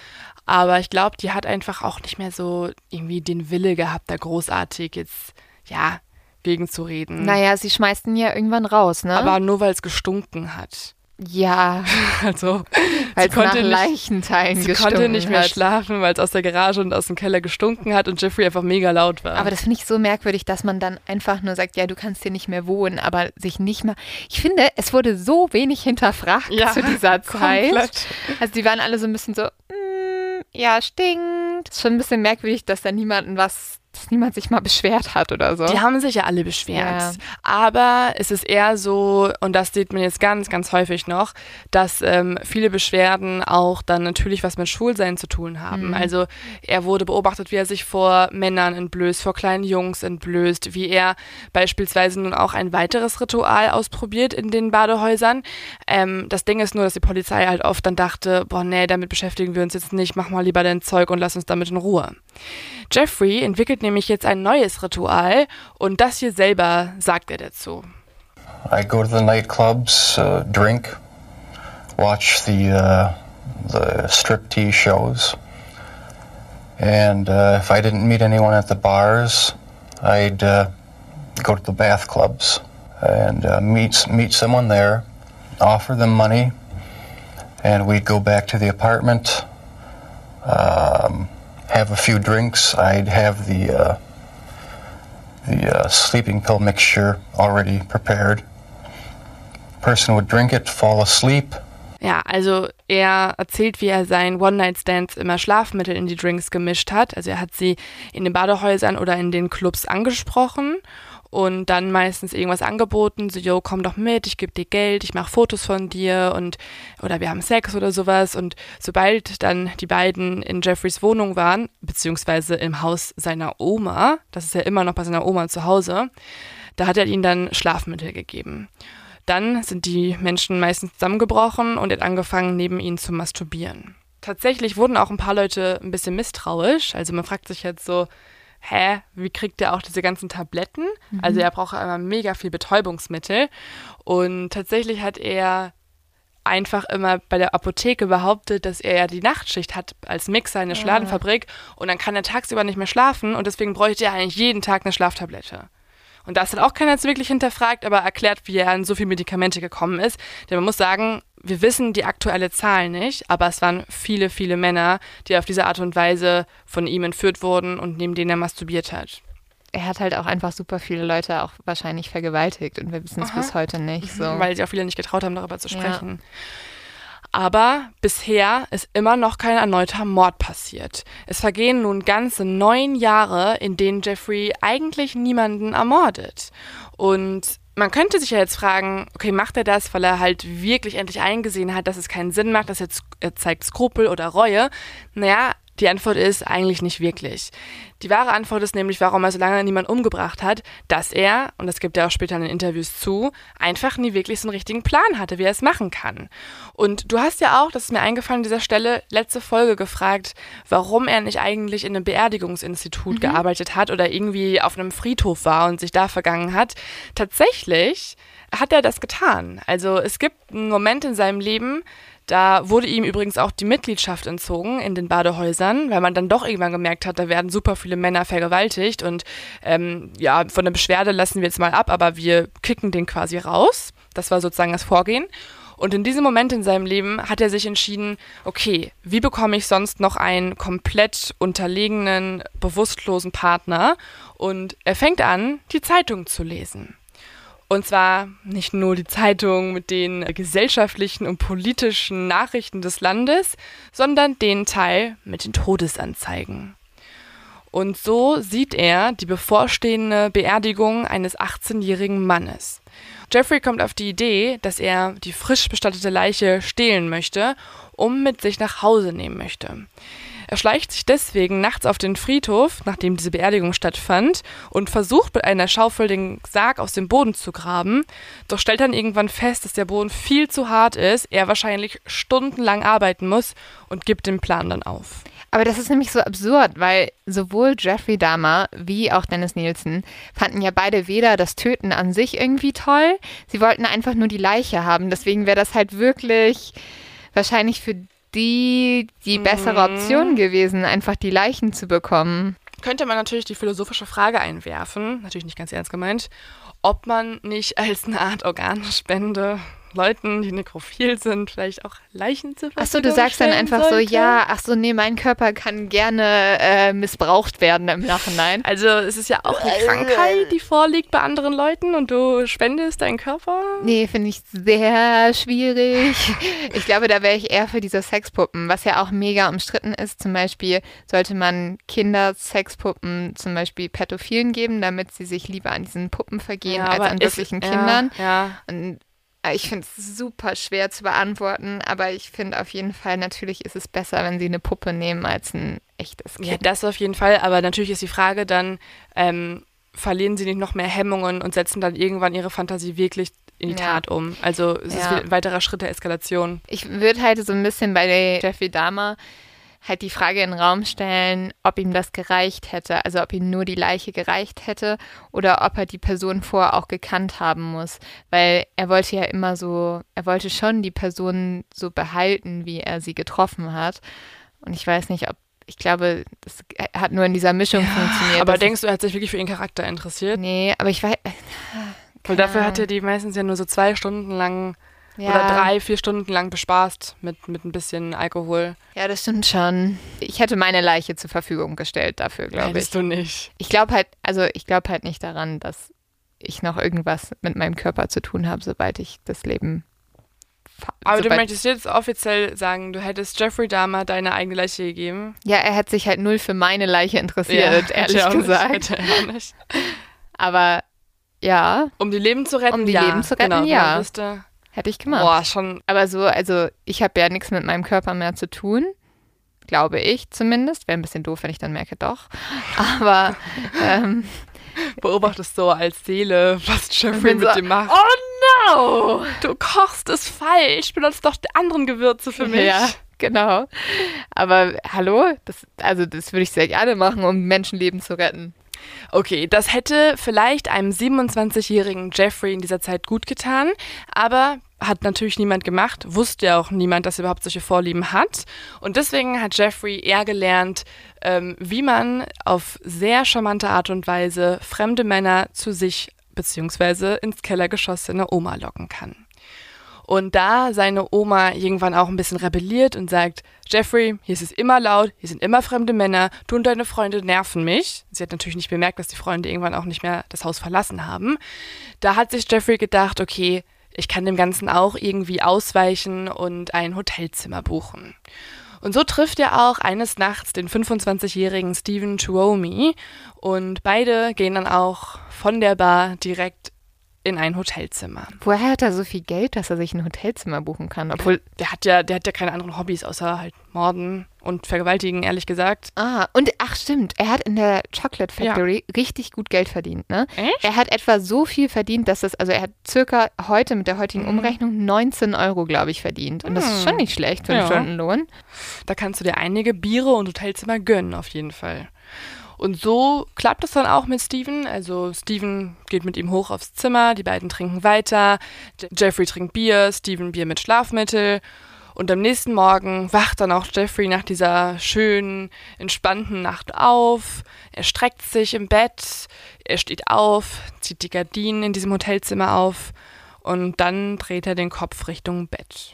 Aber ich glaube, die hat einfach auch nicht mehr so irgendwie den Wille gehabt, da großartig jetzt, ja, gegen zu reden. Naja, sie schmeißt ihn ja irgendwann raus, ne? Aber nur weil es gestunken hat. ja, Also, weil sie es nach konnte nicht, Leichenteilen sie konnte nicht mehr hat. schlafen, weil es aus der Garage und aus dem Keller gestunken hat und Jeffrey einfach mega laut war. Aber das finde ich so merkwürdig, dass man dann einfach nur sagt, ja, du kannst hier nicht mehr wohnen, aber sich nicht mal. Ich finde, es wurde so wenig hinterfragt Ja, zu dieser Zeit. komplett. Also die waren alle so ein bisschen so, mm, ja, stinkt. Ist schon ein bisschen merkwürdig, dass da niemanden was, dass niemand sich mal beschwert hat oder so. Die haben sich ja alle beschwert. Ja. Aber es ist eher so, und das sieht man jetzt ganz, ganz häufig noch, dass ähm, viele Beschwerden auch dann natürlich was mit Schwulsein zu tun haben. Mhm. Also er wurde beobachtet, wie er sich vor Männern entblößt, vor kleinen Jungs entblößt, wie er beispielsweise nun auch ein weiteres Ritual ausprobiert in den Badehäusern. Ähm, das Ding ist nur, dass die Polizei halt oft dann dachte, boah, nee, damit beschäftigen wir uns jetzt nicht, mach mal lieber dein Zeug und lass uns damit in Ruhe. Jeffrey entwickelt nämlich jetzt ein neues Ritual und das hier selber sagt er dazu. I go to the nightclubs, uh, drink, watch the uh, the striptease shows, and uh, if I didn't meet anyone at the bars, I'd uh, go to the bath clubs and uh, meet meet someone there, offer them money, and we'd go back to the apartment, um, have a few drinks. I'd have the uh, the uh, sleeping pill mixture already prepared. Person would drink it, fall asleep, Ja, also er erzählt, wie er seinen One-Night-Stands immer Schlafmittel in die Drinks gemischt hat. Also er hat sie in den Badehäusern oder in den Clubs angesprochen und dann meistens irgendwas angeboten, so, yo, komm doch mit, ich gebe dir Geld, ich mache Fotos von dir und oder wir haben Sex oder sowas. Und sobald dann die beiden in Jeffreys Wohnung waren, beziehungsweise im Haus seiner Oma, das ist ja immer noch bei seiner Oma zu Hause, da hat er ihnen dann Schlafmittel gegeben. Dann sind die Menschen meistens zusammengebrochen und er hat angefangen, neben ihnen zu masturbieren. Tatsächlich wurden auch ein paar Leute ein bisschen misstrauisch. Also man fragt sich jetzt so, hä, wie kriegt er auch diese ganzen Tabletten? Also er braucht ja immer mega viel Betäubungsmittel. Und tatsächlich hat er einfach immer bei der Apotheke behauptet, dass er ja die Nachtschicht hat als Mixer in der Schokoladenfabrik und dann kann er tagsüber nicht mehr schlafen und deswegen bräuchte er eigentlich jeden Tag eine Schlaftablette. Und das hat auch keiner jetzt wirklich hinterfragt, aber erklärt, wie er an so viele Medikamente gekommen ist. Denn man muss sagen, wir wissen die aktuelle Zahl nicht, aber es waren viele, viele Männer, die auf diese Art und Weise von ihm entführt wurden und neben denen er masturbiert hat. Er hat halt auch einfach super viele Leute auch wahrscheinlich vergewaltigt und wir wissen es bis heute nicht. So. Weil sich auch viele nicht getraut haben, darüber zu sprechen. Ja. Aber bisher ist immer noch kein erneuter Mord passiert. Es vergehen nun ganze neun Jahre, in denen Jeffrey eigentlich niemanden ermordet. Und man könnte sich ja jetzt fragen, okay, macht er das, weil er halt wirklich endlich eingesehen hat, dass es keinen Sinn macht, dass er, er zeigt Skrupel oder Reue? Naja, die Antwort ist eigentlich nicht wirklich. Die wahre Antwort ist nämlich, warum er so lange niemand umgebracht hat, dass er, und das gibt er auch später in den Interviews zu, einfach nie wirklich so einen richtigen Plan hatte, wie er es machen kann. Und du hast ja auch, das ist mir eingefallen an dieser Stelle, letzte Folge gefragt, warum er nicht eigentlich in einem Beerdigungsinstitut mhm. gearbeitet hat oder irgendwie auf einem Friedhof war und sich da vergangen hat. Tatsächlich hat er das getan. Also es gibt einen Moment in seinem Leben, da wurde ihm übrigens auch die Mitgliedschaft entzogen in den Badehäusern, weil man dann doch irgendwann gemerkt hat, da werden super viele Männer vergewaltigt und ähm, ja, von der Beschwerde lassen wir jetzt mal ab, aber wir kicken den quasi raus. Das war sozusagen das Vorgehen. Und in diesem Moment in seinem Leben hat er sich entschieden, okay, wie bekomme ich sonst noch einen komplett unterlegenen, bewusstlosen Partner? Und er fängt an, die Zeitung zu lesen. Und zwar nicht nur die Zeitung mit den gesellschaftlichen und politischen Nachrichten des Landes, sondern den Teil mit den Todesanzeigen. Und so sieht er die bevorstehende Beerdigung eines 18-jährigen Mannes. Jeffrey kommt auf die Idee, dass er die frisch bestattete Leiche stehlen möchte, um mit sich nach Hause nehmen möchte. Er schleicht sich deswegen nachts auf den Friedhof, nachdem diese Beerdigung stattfand, und versucht mit einer Schaufel den Sarg aus dem Boden zu graben, doch stellt dann irgendwann fest, dass der Boden viel zu hart ist, er wahrscheinlich stundenlang arbeiten muss und gibt den Plan dann auf. Aber das ist nämlich so absurd, weil sowohl Jeffrey Dahmer wie auch Dennis Nielsen fanden ja beide weder das Töten an sich irgendwie toll, sie wollten einfach nur die Leiche haben. Deswegen wäre das halt wirklich wahrscheinlich für die die bessere Option mhm. gewesen, einfach die Leichen zu bekommen. Könnte man natürlich die philosophische Frage einwerfen, natürlich nicht ganz ernst gemeint, ob man nicht als eine Art Organspende Leuten, die nekrophil sind, vielleicht auch Leichen zu Ach so, du sagst dann einfach sollte. so, ja, ach so, nee, mein Körper kann gerne äh, missbraucht werden im Nachhinein. Also es ist ja auch eine Krankheit, die vorliegt bei anderen Leuten und du spendest deinen Körper? Nee, finde ich sehr schwierig. ich glaube, da wäre ich eher für diese Sexpuppen, was ja auch mega umstritten ist. Zum Beispiel sollte man Kinder Sexpuppen zum Beispiel Pädophilen geben, damit sie sich lieber an diesen Puppen vergehen ja, als an wirklichen ist, Kindern. Ja, ja. Und äh, ich finde es super schwer zu beantworten, aber ich finde auf jeden Fall, natürlich ist es besser, wenn sie eine Puppe nehmen als ein echtes Kind. Ja, das auf jeden Fall, aber natürlich ist die Frage dann, ähm, verlieren sie nicht noch mehr Hemmungen und setzen dann irgendwann ihre Fantasie wirklich in die ja. Tat um. Also es ja. ist ein weiterer Schritt der Eskalation. Ich würde halt so ein bisschen bei Jeffrey Dahmer halt die Frage in den Raum stellen, ob ihm das gereicht hätte, also ob ihm nur die Leiche gereicht hätte oder ob er die Person vorher auch gekannt haben muss, weil er wollte ja immer so, er wollte schon die Person so behalten, wie er sie getroffen hat. Und ich weiß nicht, ob ich glaube, das hat nur in dieser Mischung ja, funktioniert. Aber denkst du, er hat sich wirklich für ihren Charakter interessiert? Nee, aber ich weiß. Weil dafür hat er die meistens ja nur so zwei Stunden lang ja. oder drei, vier Stunden lang bespaßt mit, mit ein bisschen Alkohol. Ja, das stimmt schon. Ich hätte meine Leiche zur Verfügung gestellt dafür, glaube ich. Hättest du nicht. Ich glaube halt, also ich glaube halt nicht daran, dass ich noch irgendwas mit meinem Körper zu tun habe, sobald ich das Leben aber du möchtest jetzt offiziell sagen, du hättest Jeffrey Dahmer deine eigene Leiche gegeben? Ja, er hat sich halt null für meine Leiche interessiert, ja, ehrlich gesagt. Nicht, hätte er. Aber ja. Um die Leben zu retten? Um die ja, Leben zu retten, genau, ja. Hätte ich gemacht. Boah, schon. Aber so, also ich habe ja nichts mit meinem Körper mehr zu tun. Glaube ich zumindest. Wäre ein bisschen doof, wenn ich dann merke, doch. Aber ähm, beobachtest so als Seele, was Jeffrey mit so, dir macht. Oh no! Du kochst es falsch. Benutzt doch die anderen Gewürze für mich. Ja, genau. Aber hallo? Das, also das würde ich sehr gerne machen, um Menschenleben zu retten. Okay, das hätte vielleicht einem 27-jährigen Jeffrey in dieser Zeit gut getan, aber hat natürlich niemand gemacht, wusste ja auch niemand, dass er überhaupt solche Vorlieben hat. Und deswegen hat Jeffrey eher gelernt, ähm, wie man auf sehr charmante Art und Weise fremde Männer zu sich bzw. ins Kellergeschoss seiner Oma locken kann. Und da seine Oma irgendwann auch ein bisschen rebelliert und sagt, Jeffrey, hier ist es immer laut, hier sind immer fremde Männer, du und deine Freunde nerven mich. Sie hat natürlich nicht bemerkt, dass die Freunde irgendwann auch nicht mehr das Haus verlassen haben. Da hat sich Jeffrey gedacht, okay, ich kann dem Ganzen auch irgendwie ausweichen und ein Hotelzimmer buchen. Und so trifft er auch eines Nachts den 25-jährigen Stephen Tuomi und beide gehen dann auch von der Bar direkt in ein Hotelzimmer. Woher hat er so viel Geld, dass er sich ein Hotelzimmer buchen kann? Obwohl der hat ja, der hat ja keine anderen Hobbys außer halt Morden und Vergewaltigen, ehrlich gesagt. Ah, und ach stimmt, er hat in der Chocolate Factory ja. richtig gut Geld verdient, ne? Echt? Er hat etwa so viel verdient, dass es, also er hat circa heute mit der heutigen mhm. Umrechnung 19 Euro, glaube ich, verdient. Und das ist schon hm. nicht schlecht für ja. einen Stundenlohn. Da kannst du dir einige Biere und Hotelzimmer gönnen, auf jeden Fall. Und so klappt es dann auch mit Steven. Also Steven geht mit ihm hoch aufs Zimmer, die beiden trinken weiter. Jeffrey trinkt Bier, Steven Bier mit Schlafmittel. Und am nächsten Morgen wacht dann auch Jeffrey nach dieser schönen, entspannten Nacht auf. Er streckt sich im Bett, er steht auf, zieht die Gardinen in diesem Hotelzimmer auf und dann dreht er den Kopf Richtung Bett.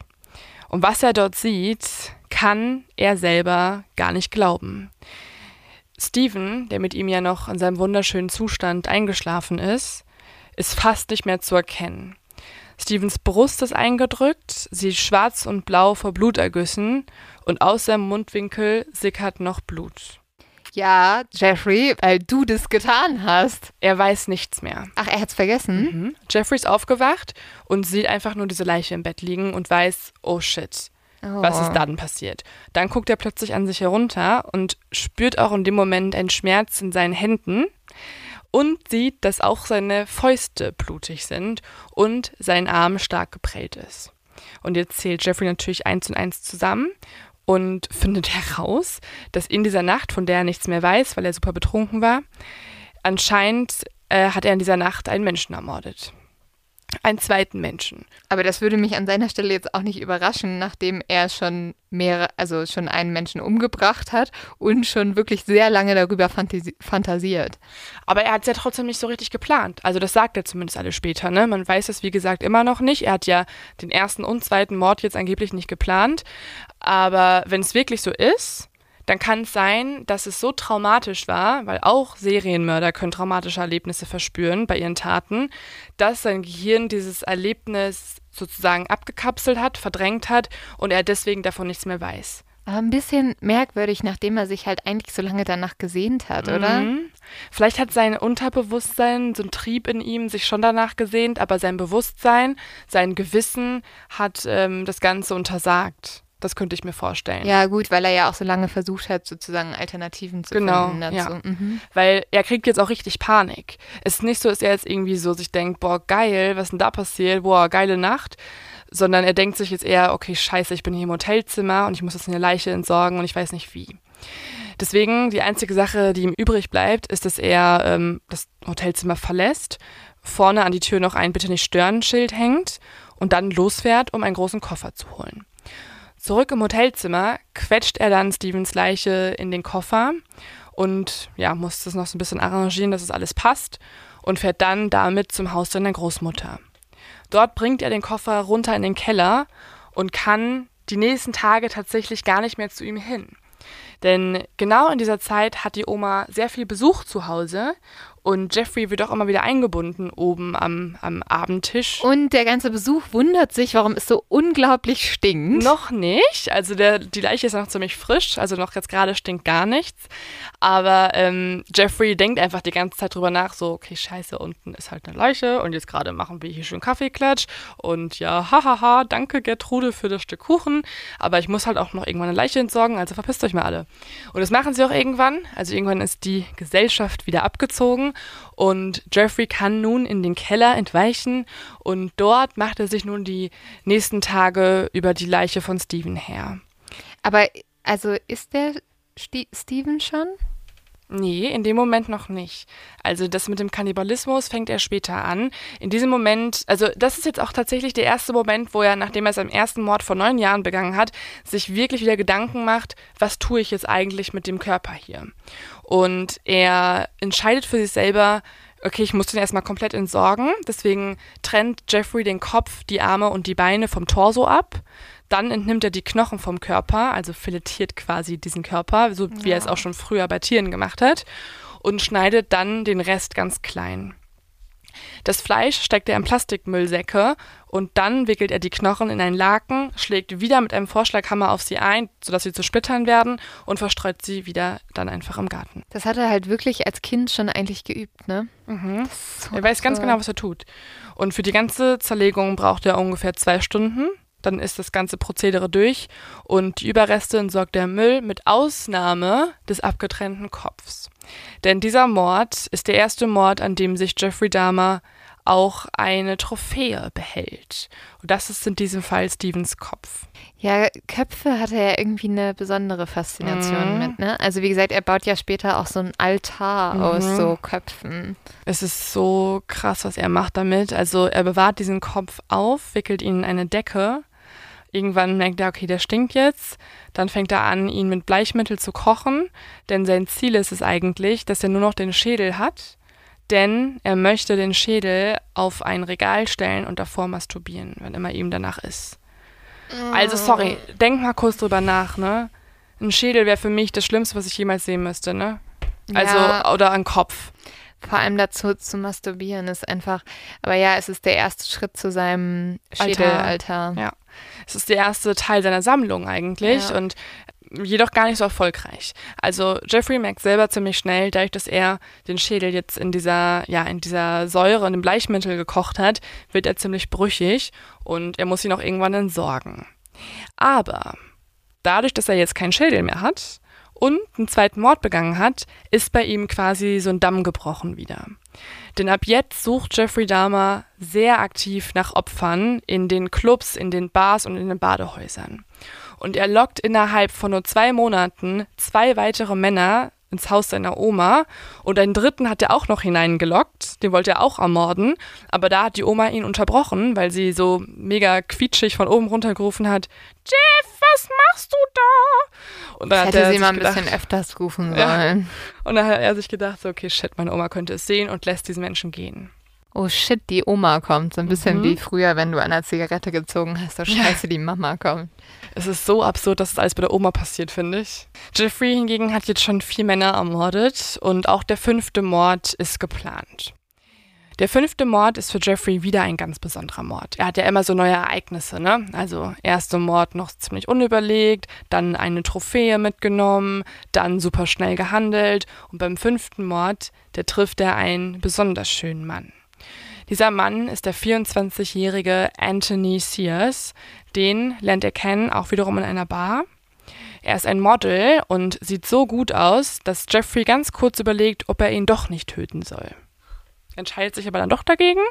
Und was er dort sieht, kann er selber gar nicht glauben. Steven, der mit ihm ja noch in seinem wunderschönen Zustand eingeschlafen ist, ist fast nicht mehr zu erkennen. Stevens Brust ist eingedrückt, sie ist schwarz und blau vor Blutergüssen und aus seinem Mundwinkel sickert noch Blut. Ja, Jeffrey, weil du das getan hast. Er weiß nichts mehr. Ach, er hat's vergessen? Mhm. Jeffrey ist aufgewacht und sieht einfach nur diese Leiche im Bett liegen und weiß, oh shit, Oh. Was ist oh. dann passiert? Dann guckt er plötzlich an sich herunter und spürt auch in dem Moment einen Schmerz in seinen Händen und sieht, dass auch seine Fäuste blutig sind und sein Arm stark geprellt ist. Und jetzt zählt Jeffrey natürlich eins und eins zusammen und findet heraus, dass in dieser Nacht, von der er nichts mehr weiß, weil er super betrunken war, anscheinend äh, hat er in dieser Nacht einen Menschen ermordet einen zweiten Menschen. Aber das würde mich an seiner Stelle jetzt auch nicht überraschen, nachdem er schon mehrere, also schon einen Menschen umgebracht hat und schon wirklich sehr lange darüber fantasi fantasiert. Aber er hat es ja trotzdem nicht so richtig geplant. Also das sagt er zumindest alle später, ne? Man weiß es wie gesagt immer noch nicht. Er hat ja den ersten und zweiten Mord jetzt angeblich nicht geplant. Aber wenn es wirklich so ist, dann kann es sein, dass es so traumatisch war, weil auch Serienmörder können traumatische Erlebnisse verspüren bei ihren Taten, dass sein Gehirn dieses Erlebnis sozusagen abgekapselt hat, verdrängt hat und er deswegen davon nichts mehr weiß. Aber ein bisschen merkwürdig, nachdem er sich halt eigentlich so lange danach gesehnt hat, oder? Mhm. Vielleicht hat sein Unterbewusstsein, so ein Trieb in ihm, sich schon danach gesehnt, aber sein Bewusstsein, sein Gewissen hat ähm, das Ganze untersagt. Das könnte ich mir vorstellen. Ja, gut, weil er ja auch so lange versucht hat, sozusagen Alternativen zu genau, finden dazu. Ja. Mhm. Weil er kriegt jetzt auch richtig Panik. Es ist nicht so, dass er jetzt irgendwie so sich denkt, boah, geil, was denn da passiert? Boah, geile Nacht. Sondern er denkt sich jetzt eher, okay, scheiße, ich bin hier im Hotelzimmer und ich muss jetzt eine Leiche entsorgen und ich weiß nicht wie. Deswegen, die einzige Sache, die ihm übrig bleibt, ist, dass er ähm, das Hotelzimmer verlässt, vorne an die Tür noch ein Bitte nicht stören Schild hängt und dann losfährt, um einen großen Koffer zu holen. Zurück im Hotelzimmer quetscht er dann Stevens Leiche in den Koffer und ja, muss das noch so ein bisschen arrangieren, dass es alles passt und fährt dann damit zum Haus seiner Großmutter. Dort bringt er den Koffer runter in den Keller und kann die nächsten Tage tatsächlich gar nicht mehr zu ihm hin. Denn genau in dieser Zeit hat die Oma sehr viel Besuch zu Hause und Jeffrey wird auch immer wieder eingebunden oben am, am Abendtisch. Und der ganze Besuch wundert sich, warum es so unglaublich stinkt. Noch nicht. Also der, die Leiche ist noch ziemlich frisch. Also noch jetzt gerade stinkt gar nichts. Aber ähm, Jeffrey denkt einfach die ganze Zeit drüber nach, so, okay, scheiße, unten ist halt eine Leiche. Und jetzt gerade machen wir hier schön Kaffeeklatsch. Und ja, hahaha, danke Gertrude für das Stück Kuchen. Aber ich muss halt auch noch irgendwann eine Leiche entsorgen, also verpisst euch mal alle. Und das machen sie auch irgendwann. Also irgendwann ist die Gesellschaft wieder abgezogen und Jeffrey kann nun in den Keller entweichen und dort macht er sich nun die nächsten Tage über die Leiche von Steven her. Aber also ist der St Steven schon? Nee, in dem Moment noch nicht. Also das mit dem Kannibalismus fängt er später an. In diesem Moment, also das ist jetzt auch tatsächlich der erste Moment, wo er, nachdem er seinen ersten Mord vor neun Jahren begangen hat, sich wirklich wieder Gedanken macht, was tue ich jetzt eigentlich mit dem Körper hier? Und er entscheidet für sich selber, okay, ich muss den erstmal komplett entsorgen. Deswegen trennt Jeffrey den Kopf, die Arme und die Beine vom Torso ab. Dann entnimmt er die Knochen vom Körper, also filetiert quasi diesen Körper, so wie ja. er es auch schon früher bei Tieren gemacht hat, und schneidet dann den Rest ganz klein. Das Fleisch steckt er in Plastikmüllsäcke und dann wickelt er die Knochen in einen Laken, schlägt wieder mit einem Vorschlaghammer auf sie ein, sodass sie zu Splittern werden und verstreut sie wieder dann einfach im Garten. Das hat er halt wirklich als Kind schon eigentlich geübt, ne? Mhm. So er weiß ganz genau, was er tut. Und für die ganze Zerlegung braucht er ungefähr zwei Stunden. Dann ist das ganze Prozedere durch und die Überreste entsorgt der Müll mit Ausnahme des abgetrennten Kopfs. Denn dieser Mord ist der erste Mord, an dem sich Jeffrey Dahmer auch eine Trophäe behält. Und das ist in diesem Fall Stevens Kopf. Ja, Köpfe hat er ja irgendwie eine besondere Faszination mhm. mit, ne? Also wie gesagt, er baut ja später auch so ein Altar mhm. aus so Köpfen. Es ist so krass, was er macht damit. Also er bewahrt diesen Kopf auf, wickelt ihn in eine Decke. Irgendwann merkt er, okay, der stinkt jetzt. Dann fängt er an, ihn mit Bleichmittel zu kochen, denn sein Ziel ist es eigentlich, dass er nur noch den Schädel hat denn er möchte den Schädel auf ein Regal stellen und davor masturbieren, wenn immer ihm danach ist. Also sorry, denk mal kurz drüber nach, ne? Ein Schädel wäre für mich das Schlimmste, was ich jemals sehen müsste, ne? Also, ja. oder ein Kopf. Vor allem dazu zu masturbieren ist einfach, aber ja, es ist der erste Schritt zu seinem Schädelaltar. Ja. Es ist der erste Teil seiner Sammlung eigentlich ja. und jedoch gar nicht so erfolgreich. Also Jeffrey merkt selber ziemlich schnell, dadurch, dass er den Schädel jetzt in dieser, ja, in dieser Säure und dem Bleichmittel gekocht hat, wird er ziemlich brüchig und er muss ihn auch irgendwann entsorgen. Aber dadurch, dass er jetzt keinen Schädel mehr hat und einen zweiten Mord begangen hat, ist bei ihm quasi so ein Damm gebrochen wieder. Denn ab jetzt sucht Jeffrey Dahmer sehr aktiv nach Opfern in den Clubs, in den Bars und in den Badehäusern und er lockt innerhalb von nur zwei Monaten zwei weitere Männer ins Haus seiner Oma und einen dritten hat er auch noch hineingelockt, den wollte er auch ermorden, aber da hat die Oma ihn unterbrochen, weil sie so mega quietschig von oben runtergerufen hat, Jeff, was machst du da? Und dann ich hätte sie mal ein gedacht, bisschen öfters rufen sollen. Ja. Und dann hat er sich gedacht, so, okay, shit, meine Oma könnte es sehen und lässt diesen Menschen gehen oh shit, die Oma kommt. So ein bisschen mhm. wie früher, wenn du an einer Zigarette gezogen hast, oh scheiße, die Mama kommt. Es ist so absurd, dass es alles bei der Oma passiert, finde ich. Jeffrey hingegen hat jetzt schon vier Männer ermordet und auch der fünfte Mord ist geplant. Der fünfte Mord ist für Jeffrey wieder ein ganz besonderer Mord. Er hat ja immer so neue Ereignisse, ne? Also erster Mord noch ziemlich unüberlegt, dann eine Trophäe mitgenommen, dann super schnell gehandelt und beim fünften Mord, der trifft er einen besonders schönen Mann. Dieser Mann ist der 24-jährige Anthony Sears. Den lernt er kennen, auch wiederum in einer Bar. Er ist ein Model und sieht so gut aus, dass Jeffrey ganz kurz überlegt, ob er ihn doch nicht töten soll. Entscheidet sich aber dann doch dagegen.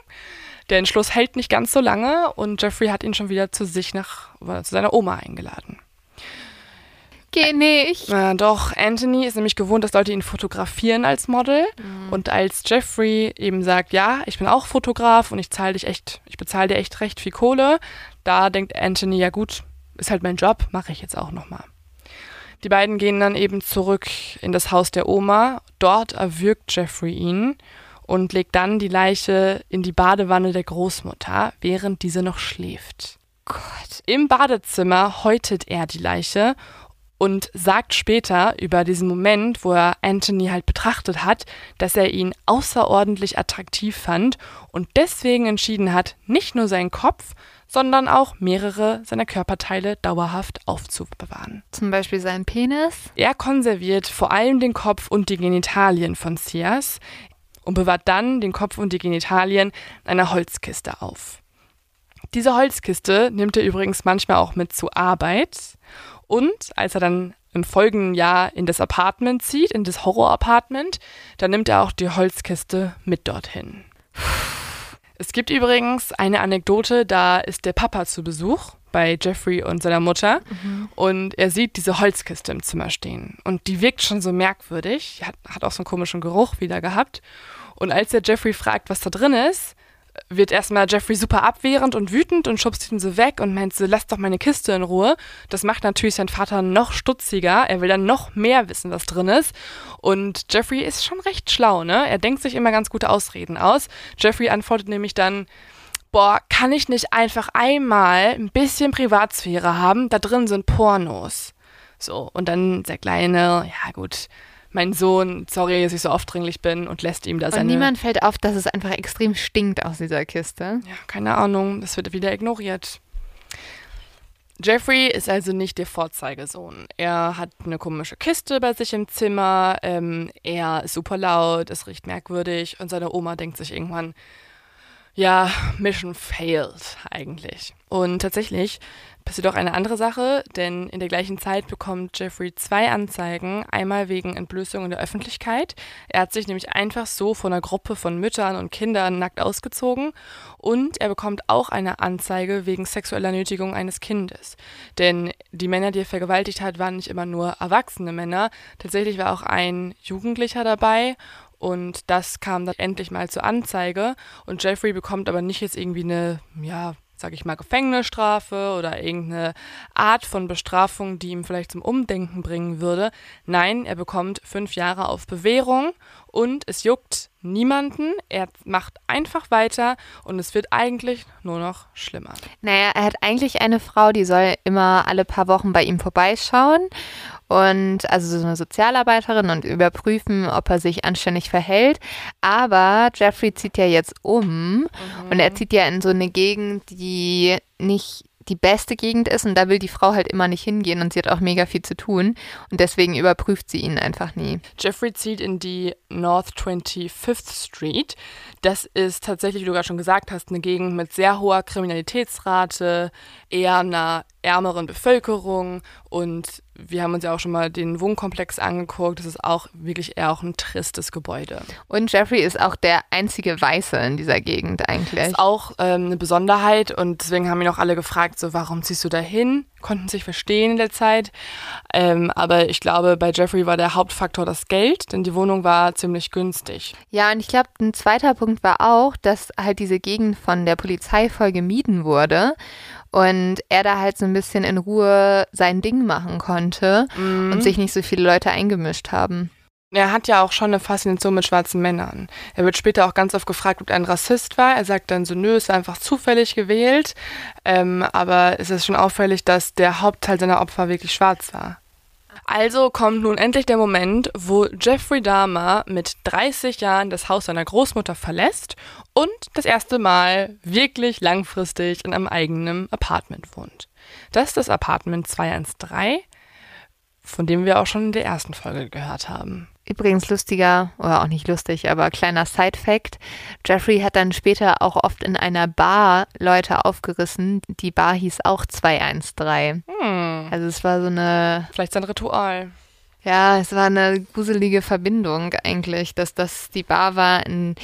Der Entschluss hält nicht ganz so lange und Jeffrey hat ihn schon wieder zu sich nach zu seiner Oma eingeladen. Geh nicht. Äh, doch, Anthony ist nämlich gewohnt, dass Leute ihn fotografieren als Model. Mhm. Und als Jeffrey eben sagt, ja, ich bin auch Fotograf und ich zahle dich echt, ich bezahle dir echt recht viel Kohle, da denkt Anthony, ja gut, ist halt mein Job, mache ich jetzt auch nochmal. Die beiden gehen dann eben zurück in das Haus der Oma. Dort erwürgt Jeffrey ihn und legt dann die Leiche in die Badewanne der Großmutter, während diese noch schläft. Gott. Im Badezimmer häutet er die Leiche und sagt später über diesen Moment, wo er Anthony halt betrachtet hat, dass er ihn außerordentlich attraktiv fand und deswegen entschieden hat, nicht nur seinen Kopf, sondern auch mehrere seiner Körperteile dauerhaft aufzubewahren. Zum Beispiel seinen Penis? Er konserviert vor allem den Kopf und die Genitalien von Sias und bewahrt dann den Kopf und die Genitalien in einer Holzkiste auf. Diese Holzkiste nimmt er übrigens manchmal auch mit zur Arbeit und als er dann im folgenden Jahr in das Apartment zieht, in das Horror-Apartment, dann nimmt er auch die Holzkiste mit dorthin. Es gibt übrigens eine Anekdote, da ist der Papa zu Besuch bei Jeffrey und seiner Mutter mhm. und er sieht diese Holzkiste im Zimmer stehen und die wirkt schon so merkwürdig, hat, hat auch so einen komischen Geruch wieder gehabt und als der Jeffrey fragt, was da drin ist, wird erstmal Jeffrey super abwehrend und wütend und schubst ihn so weg und meint so, lass doch meine Kiste in Ruhe. Das macht natürlich sein Vater noch stutziger. Er will dann noch mehr wissen, was drin ist. Und Jeffrey ist schon recht schlau, ne? Er denkt sich immer ganz gute Ausreden aus. Jeffrey antwortet nämlich dann, boah, kann ich nicht einfach einmal ein bisschen Privatsphäre haben? Da drin sind Pornos. So, und dann der Kleine, ja gut, mein Sohn, sorry, dass ich so aufdringlich bin und lässt ihm da seine... Und niemand fällt auf, dass es einfach extrem stinkt aus dieser Kiste. Ja, keine Ahnung, das wird wieder ignoriert. Jeffrey ist also nicht der Vorzeigesohn. Er hat eine komische Kiste bei sich im Zimmer, ähm, er ist super laut, es riecht merkwürdig und seine Oma denkt sich irgendwann, ja, Mission failed eigentlich. Und tatsächlich passiert auch eine andere Sache, denn in der gleichen Zeit bekommt Jeffrey zwei Anzeigen, einmal wegen Entblößung in der Öffentlichkeit. Er hat sich nämlich einfach so von einer Gruppe von Müttern und Kindern nackt ausgezogen und er bekommt auch eine Anzeige wegen sexueller Nötigung eines Kindes. Denn die Männer, die er vergewaltigt hat, waren nicht immer nur erwachsene Männer. Tatsächlich war auch ein Jugendlicher dabei und das kam dann endlich mal zur Anzeige. Und Jeffrey bekommt aber nicht jetzt irgendwie eine, ja, sag ich mal, Gefängnisstrafe oder irgendeine Art von Bestrafung, die ihm vielleicht zum Umdenken bringen würde. Nein, er bekommt fünf Jahre auf Bewährung und es juckt niemanden. Er macht einfach weiter und es wird eigentlich nur noch schlimmer. Naja, er hat eigentlich eine Frau, die soll immer alle paar Wochen bei ihm vorbeischauen und also so eine Sozialarbeiterin und überprüfen, ob er sich anständig verhält. Aber Jeffrey zieht ja jetzt um mhm. und er zieht ja in so eine Gegend, die nicht die beste Gegend ist und da will die Frau halt immer nicht hingehen und sie hat auch mega viel zu tun und deswegen überprüft sie ihn einfach nie. Jeffrey zieht in die North 25th Street. Das ist tatsächlich, wie du gerade schon gesagt hast, eine Gegend mit sehr hoher Kriminalitätsrate, eher einer ärmeren Bevölkerung und wir haben uns ja auch schon mal den Wohnkomplex angeguckt. Das ist auch wirklich eher auch ein tristes Gebäude. Und Jeffrey ist auch der einzige Weiße in dieser Gegend eigentlich. Das ist auch ähm, eine Besonderheit und deswegen haben ihn auch alle gefragt, so warum ziehst du da hin? Konnten sich verstehen in der Zeit. Ähm, aber ich glaube, bei Jeffrey war der Hauptfaktor das Geld, denn die Wohnung war ziemlich günstig. Ja, und ich glaube, ein zweiter Punkt war auch, dass halt diese Gegend von der Polizei voll gemieden wurde und er da halt so ein bisschen in Ruhe sein Ding machen konnte mhm. und sich nicht so viele Leute eingemischt haben. Er hat ja auch schon eine Faszination mit schwarzen Männern. Er wird später auch ganz oft gefragt, ob er ein Rassist war. Er sagt dann so, nö, ist einfach zufällig gewählt. Ähm, aber es ist schon auffällig, dass der Hauptteil seiner Opfer wirklich schwarz war. Also kommt nun endlich der Moment, wo Jeffrey Dahmer mit 30 Jahren das Haus seiner Großmutter verlässt und das erste Mal wirklich langfristig in einem eigenen Apartment wohnt. Das ist das Apartment 213, von dem wir auch schon in der ersten Folge gehört haben. Übrigens lustiger, oder auch nicht lustig, aber kleiner Side-Fact. Jeffrey hat dann später auch oft in einer Bar Leute aufgerissen. Die Bar hieß auch 213. Hm. Also es war so eine... Vielleicht sein Ritual. Ja, es war eine gruselige Verbindung eigentlich, dass das die Bar war, in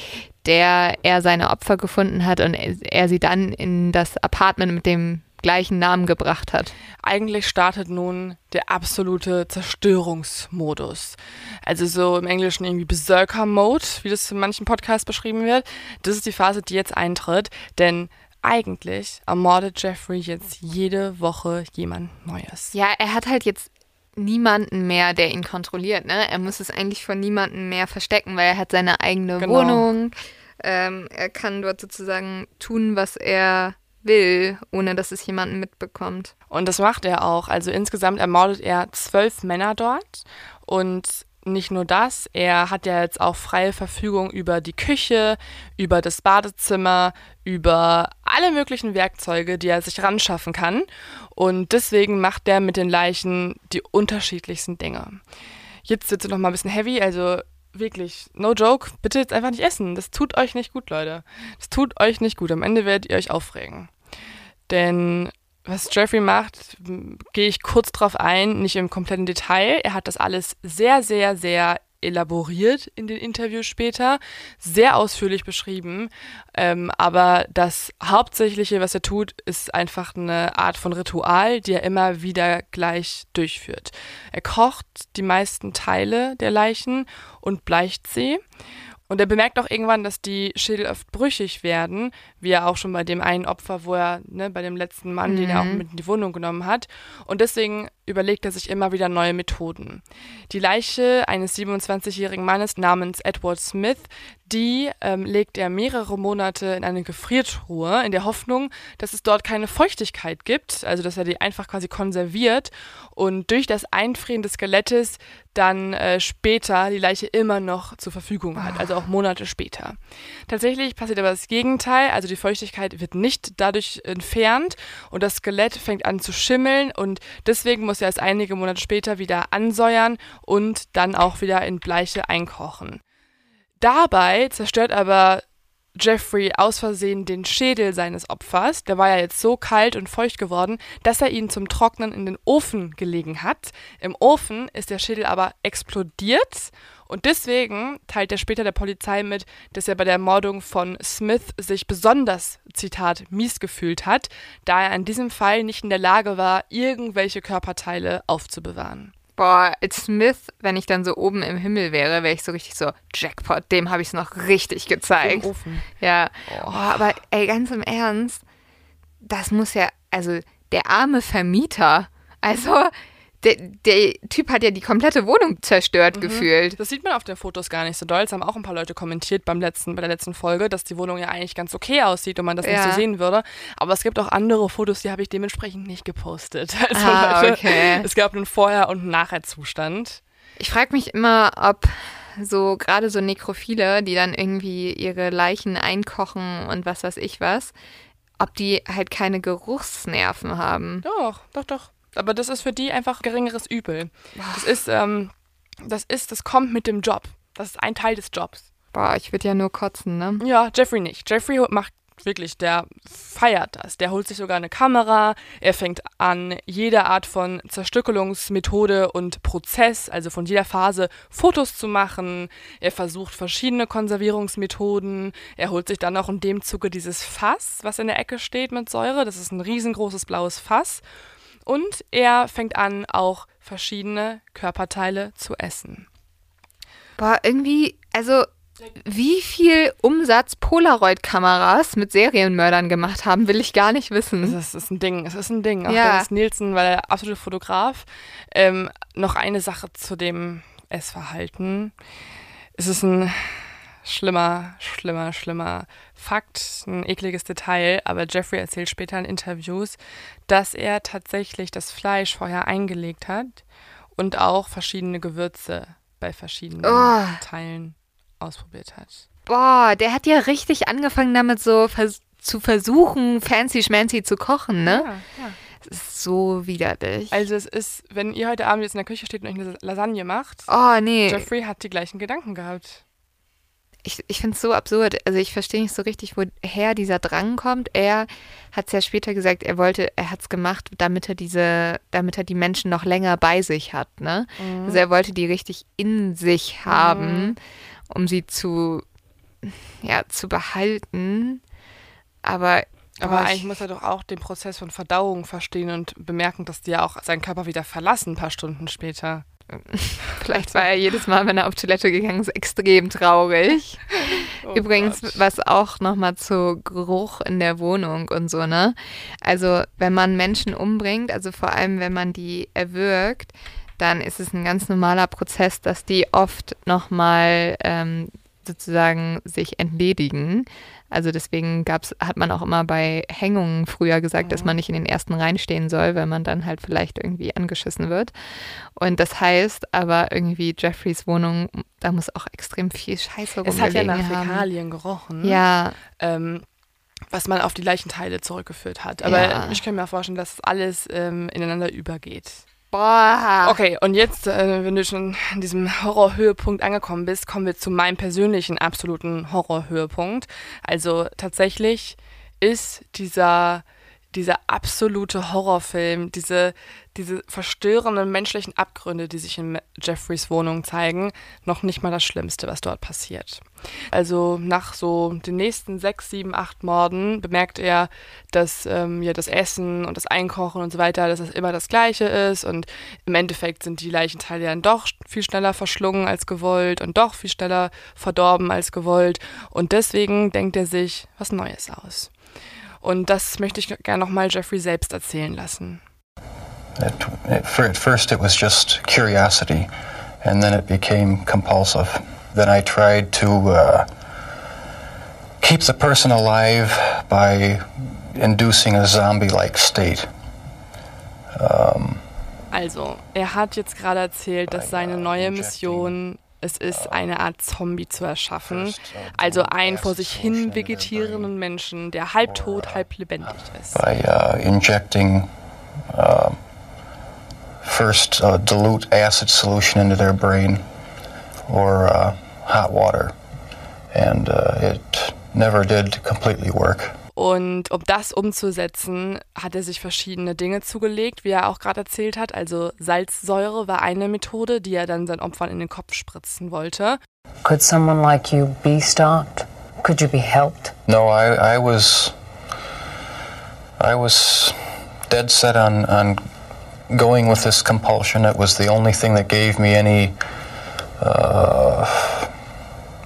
der er seine Opfer gefunden hat und er sie dann in das Apartment mit dem gleichen Namen gebracht hat. Eigentlich startet nun der absolute Zerstörungsmodus. Also so im Englischen irgendwie Berserker-Mode, wie das in manchen Podcasts beschrieben wird. Das ist die Phase, die jetzt eintritt, denn eigentlich ermordet Jeffrey jetzt jede Woche jemand Neues. Ja, er hat halt jetzt niemanden mehr, der ihn kontrolliert. Ne? Er muss es eigentlich von niemandem mehr verstecken, weil er hat seine eigene genau. Wohnung. Ähm, er kann dort sozusagen tun, was er will, ohne dass es jemanden mitbekommt. Und das macht er auch. Also insgesamt ermordet er zwölf Männer dort und nicht nur das, er hat ja jetzt auch freie Verfügung über die Küche, über das Badezimmer, über alle möglichen Werkzeuge, die er sich ranschaffen kann. Und deswegen macht er mit den Leichen die unterschiedlichsten Dinge. Jetzt wird noch mal ein bisschen heavy, also wirklich, no joke, bitte jetzt einfach nicht essen. Das tut euch nicht gut, Leute. Das tut euch nicht gut. Am Ende werdet ihr euch aufregen. Denn was Jeffrey macht, gehe ich kurz drauf ein, nicht im kompletten Detail. Er hat das alles sehr, sehr, sehr elaboriert in den Interviews später, sehr ausführlich beschrieben. Ähm, aber das Hauptsächliche, was er tut, ist einfach eine Art von Ritual, die er immer wieder gleich durchführt. Er kocht die meisten Teile der Leichen und bleicht sie. Und er bemerkt auch irgendwann, dass die Schädel oft brüchig werden, wie er auch schon bei dem einen Opfer, wo er, ne, bei dem letzten Mann, mhm. den er auch mit in die Wohnung genommen hat. Und deswegen überlegt er sich immer wieder neue Methoden. Die Leiche eines 27-jährigen Mannes namens Edward Smith, die ähm, legt er mehrere Monate in eine Gefriertruhe, in der Hoffnung, dass es dort keine Feuchtigkeit gibt, also dass er die einfach quasi konserviert und durch das Einfrieren des Skelettes dann äh, später die Leiche immer noch zur Verfügung hat, also auch Monate später. Tatsächlich passiert aber das Gegenteil, also die Feuchtigkeit wird nicht dadurch entfernt und das Skelett fängt an zu schimmeln und deswegen muss er es einige Monate später wieder ansäuern und dann auch wieder in Bleiche einkochen. Dabei zerstört aber Jeffrey aus Versehen den Schädel seines Opfers, der war ja jetzt so kalt und feucht geworden, dass er ihn zum Trocknen in den Ofen gelegen hat. Im Ofen ist der Schädel aber explodiert und deswegen teilt er später der Polizei mit, dass er bei der Ermordung von Smith sich besonders, Zitat, mies gefühlt hat, da er in diesem Fall nicht in der Lage war, irgendwelche Körperteile aufzubewahren. Boah, Smith, wenn ich dann so oben im Himmel wäre, wäre ich so richtig so, Jackpot, dem habe ich es noch richtig gezeigt. Im Ofen. Ja. Oh. oh, aber ey, ganz im Ernst, das muss ja, also der arme Vermieter, also der, der, Typ hat ja die komplette Wohnung zerstört mhm. gefühlt. Das sieht man auf den Fotos gar nicht so doll. Es haben auch ein paar Leute kommentiert beim letzten, bei der letzten Folge, dass die Wohnung ja eigentlich ganz okay aussieht und man das ja. nicht so sehen würde. Aber es gibt auch andere Fotos, die habe ich dementsprechend nicht gepostet. Also ah, Leute, okay. es gab einen Vorher- und Nachher-Zustand. Ich frage mich immer, ob so gerade so Nekrophile, die dann irgendwie ihre Leichen einkochen und was weiß ich was, ob die halt keine Geruchsnerven haben. Doch, doch, doch. Aber das ist für die einfach geringeres Übel. Das ist, ähm, das ist, das kommt mit dem Job. Das ist ein Teil des Jobs. Boah, ich würde ja nur kotzen, ne? Ja, Jeffrey nicht. Jeffrey macht wirklich, der feiert das. Der holt sich sogar eine Kamera. Er fängt an, jede Art von Zerstückelungsmethode und Prozess, also von jeder Phase, Fotos zu machen. Er versucht verschiedene Konservierungsmethoden. Er holt sich dann auch in dem Zuge dieses Fass, was in der Ecke steht mit Säure. Das ist ein riesengroßes blaues Fass. Und er fängt an, auch verschiedene Körperteile zu essen. Boah, irgendwie, also wie viel Umsatz Polaroid-Kameras mit Serienmördern gemacht haben, will ich gar nicht wissen. Das ist ein Ding, es ist ein Ding. Auch ja. Dennis Nielsen war der absolute Fotograf. Ähm, noch eine Sache zu dem Essverhalten. Es ist ein schlimmer, schlimmer, schlimmer Fakt, ein ekliges Detail, aber Jeffrey erzählt später in Interviews, dass er tatsächlich das Fleisch vorher eingelegt hat und auch verschiedene Gewürze bei verschiedenen oh. Teilen ausprobiert hat. Boah, der hat ja richtig angefangen damit so vers zu versuchen, fancy schmancy zu kochen, ne? Ja, ja. Es ist so widerlich. Also es ist, wenn ihr heute Abend jetzt in der Küche steht und euch eine Lasagne macht, oh, nee. Jeffrey hat die gleichen Gedanken gehabt ich, ich finde es so absurd. Also ich verstehe nicht so richtig, woher dieser Drang kommt. Er hat es ja später gesagt, er wollte, er hat es gemacht, damit er diese, damit er die Menschen noch länger bei sich hat. Ne? Mhm. Also er wollte die richtig in sich haben, mhm. um sie zu, ja, zu behalten. Aber aber eigentlich muss er doch auch den Prozess von Verdauung verstehen und bemerken, dass die ja auch seinen Körper wieder verlassen, ein paar Stunden später. Vielleicht war er jedes Mal, wenn er auf Toilette gegangen ist, extrem traurig. Oh Übrigens, Gott. was auch nochmal zu Geruch in der Wohnung und so, ne? Also, wenn man Menschen umbringt, also vor allem, wenn man die erwürgt, dann ist es ein ganz normaler Prozess, dass die oft nochmal ähm, sozusagen sich entledigen. Also deswegen gab's, hat man auch immer bei Hängungen früher gesagt, mhm. dass man nicht in den ersten Reihen stehen soll, weil man dann halt vielleicht irgendwie angeschissen wird. Und das heißt aber irgendwie Jeffreys Wohnung, da muss auch extrem viel Scheiße rumgelegen Es hat ja nach Fäkalien gerochen. Ja. Ähm, was man auf die Leichenteile zurückgeführt hat. Aber ja. ich kann mir vorstellen, dass alles ähm, ineinander übergeht. Boah. Okay, und jetzt, äh, wenn du schon an diesem Horrorhöhepunkt angekommen bist, kommen wir zu meinem persönlichen absoluten Horrorhöhepunkt. Also tatsächlich ist dieser dieser absolute Horrorfilm, diese, diese verstörenden menschlichen Abgründe, die sich in Jeffreys Wohnung zeigen, noch nicht mal das Schlimmste, was dort passiert. Also nach so den nächsten sechs, sieben, acht Morden bemerkt er, dass ähm, ja das Essen und das Einkochen und so weiter, dass das immer das Gleiche ist und im Endeffekt sind die Leichenteile dann doch viel schneller verschlungen als gewollt und doch viel schneller verdorben als gewollt und deswegen denkt er sich was Neues aus. Und das möchte ich gerne nochmal Jeffrey selbst erzählen lassen. At, at first, it was just curiosity, and then it became compulsive. Then I tried to uh, keep the person alive by inducing a zombie like state. Um, also, er hat jetzt gerade erzählt, dass seine neue Mission es ist, eine Art Zombie zu erschaffen. Also einen vor sich hin vegetierenden Menschen, der halb tot, halb lebendig ist. By uh, injecting uh, first uh, dilute acid solution into their brain or uh, hot water. And uh, it never did completely work. Und um das umzusetzen, hat er sich verschiedene Dinge zugelegt, wie er auch gerade erzählt hat. Also Salzsäure war eine Methode, die er dann seinen Opfern in den Kopf spritzen wollte. Could someone like you be stopped? Could you be helped? No, I, I was I was dead set on, on going with this compulsion. It was the only thing that gave me any uh,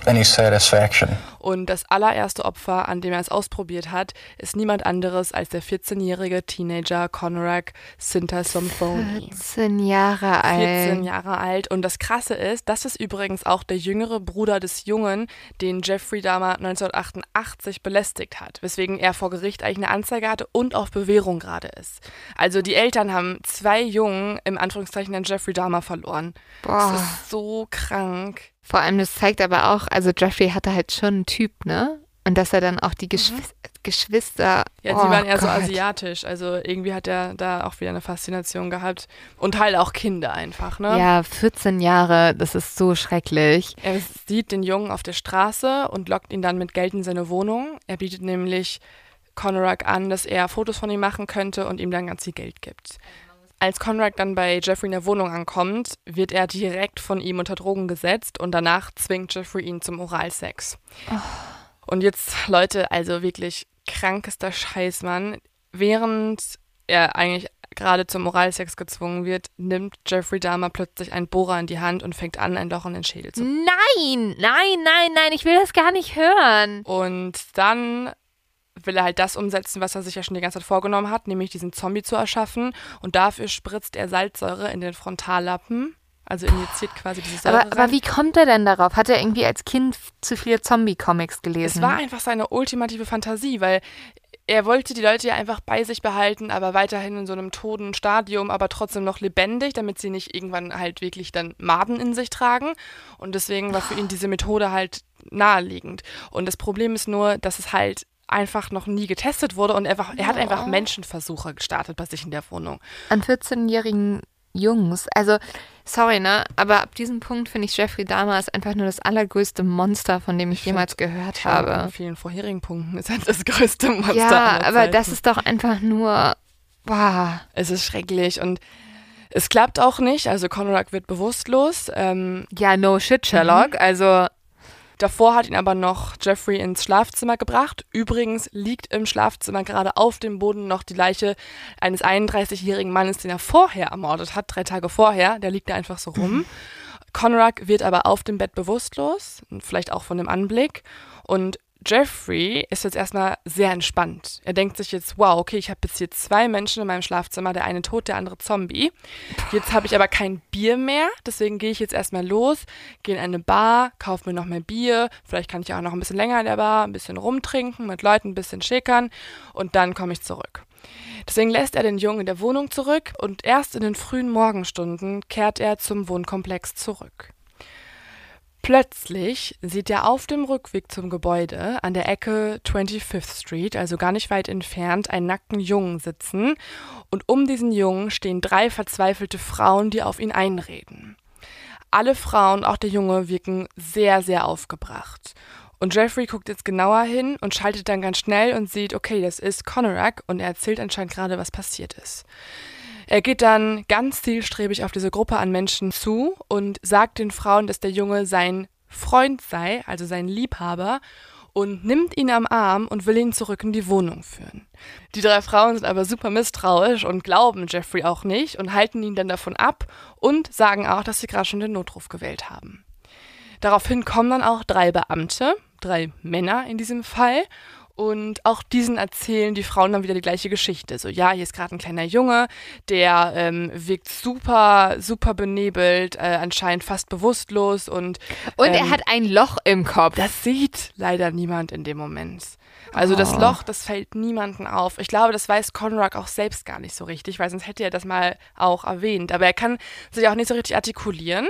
any satisfaction. Und das allererste Opfer, an dem er es ausprobiert hat, ist niemand anderes als der 14-jährige Teenager Conorak Sintasomphony. 14 Jahre alt. 14 Jahre alt. Und das Krasse ist, das ist übrigens auch der jüngere Bruder des Jungen, den Jeffrey Dahmer 1988 belästigt hat, weswegen er vor Gericht eigentlich eine Anzeige hatte und auf Bewährung gerade ist. Also die Eltern haben zwei Jungen im Anführungszeichen an Jeffrey Dahmer verloren. Boah. Das ist so krank. Vor allem, das zeigt aber auch, also Jeffrey hatte halt schon einen Typ, ne? Und dass er dann auch die Geschw mhm. Geschwister. Ja, oh sie waren eher Gott. so asiatisch. Also irgendwie hat er da auch wieder eine Faszination gehabt. Und halt auch Kinder einfach, ne? Ja, 14 Jahre, das ist so schrecklich. Er sieht den Jungen auf der Straße und lockt ihn dann mit Geld in seine Wohnung. Er bietet nämlich Conorak an, dass er Fotos von ihm machen könnte und ihm dann ganz viel Geld gibt. Als Conrad dann bei Jeffrey in der Wohnung ankommt, wird er direkt von ihm unter Drogen gesetzt und danach zwingt Jeffrey ihn zum Oralsex. Oh. Und jetzt, Leute, also wirklich krankester Scheiß, Mann. Während er eigentlich gerade zum Oralsex gezwungen wird, nimmt Jeffrey Dahmer plötzlich einen Bohrer in die Hand und fängt an, ein Loch in den Schädel zu. Nein, nein, nein, nein, ich will das gar nicht hören. Und dann will er halt das umsetzen, was er sich ja schon die ganze Zeit vorgenommen hat, nämlich diesen Zombie zu erschaffen. Und dafür spritzt er Salzsäure in den Frontallappen. Also injiziert quasi diese Säure. Aber, aber, wie kommt er denn darauf? Hat er irgendwie als Kind zu viele Zombie-Comics gelesen? Es war einfach seine ultimative Fantasie, weil er wollte die Leute ja einfach bei sich behalten, aber weiterhin in so einem toten Stadium, aber trotzdem noch lebendig, damit sie nicht irgendwann halt wirklich dann Maden in sich tragen. Und deswegen war für ihn diese Methode halt naheliegend. Und das Problem ist nur, dass es halt einfach noch nie getestet wurde und einfach, er hat einfach Menschenversuche gestartet bei sich in der Wohnung. An 14-jährigen Jungs. Also, sorry, ne? Aber ab diesem Punkt finde ich Jeffrey Dahmer ist einfach nur das allergrößte Monster, von dem ich, ich jemals gehört habe. An vielen vorherigen Punkten ist er das größte Monster. Ja, aber das ist doch einfach nur. Wow. Es ist schrecklich und es klappt auch nicht. Also Conrad wird bewusstlos. Ähm, ja, no shit, Sherlock. Mhm. Also Davor hat ihn aber noch Jeffrey ins Schlafzimmer gebracht. Übrigens liegt im Schlafzimmer gerade auf dem Boden noch die Leiche eines 31-jährigen Mannes, den er vorher ermordet hat, drei Tage vorher. Der liegt da einfach so rum. Mhm. Conrad wird aber auf dem Bett bewusstlos, vielleicht auch von dem Anblick. Und Jeffrey ist jetzt erstmal sehr entspannt. Er denkt sich jetzt, wow, okay, ich habe jetzt hier zwei Menschen in meinem Schlafzimmer, der eine tot, der andere Zombie. Jetzt habe ich aber kein Bier mehr, deswegen gehe ich jetzt erstmal los, gehe in eine Bar, kaufe mir noch mehr Bier, vielleicht kann ich auch noch ein bisschen länger in der Bar, ein bisschen rumtrinken, mit Leuten ein bisschen schickern und dann komme ich zurück. Deswegen lässt er den Jungen in der Wohnung zurück und erst in den frühen Morgenstunden kehrt er zum Wohnkomplex zurück. Plötzlich sieht er auf dem Rückweg zum Gebäude an der Ecke 25th Street, also gar nicht weit entfernt, einen nackten Jungen sitzen und um diesen Jungen stehen drei verzweifelte Frauen, die auf ihn einreden. Alle Frauen, auch der Junge, wirken sehr, sehr aufgebracht. Und Jeffrey guckt jetzt genauer hin und schaltet dann ganz schnell und sieht, okay, das ist Conorak und er erzählt anscheinend gerade, was passiert ist. Er geht dann ganz zielstrebig auf diese Gruppe an Menschen zu und sagt den Frauen, dass der Junge sein Freund sei, also sein Liebhaber, und nimmt ihn am Arm und will ihn zurück in die Wohnung führen. Die drei Frauen sind aber super misstrauisch und glauben Jeffrey auch nicht und halten ihn dann davon ab und sagen auch, dass sie gerade schon den Notruf gewählt haben. Daraufhin kommen dann auch drei Beamte, drei Männer in diesem Fall, und auch diesen erzählen die Frauen dann wieder die gleiche Geschichte. So, ja, hier ist gerade ein kleiner Junge, der ähm, wirkt super, super benebelt, äh, anscheinend fast bewusstlos und. Und ähm, er hat ein Loch im Kopf. Das sieht leider niemand in dem Moment. Also das Oh. Loch, das fällt niemanden auf. Ich glaube, das weiß Conrad auch selbst gar nicht so richtig, weil sonst hätte er das mal auch erwähnt. Aber er kann sich auch nicht so richtig artikulieren.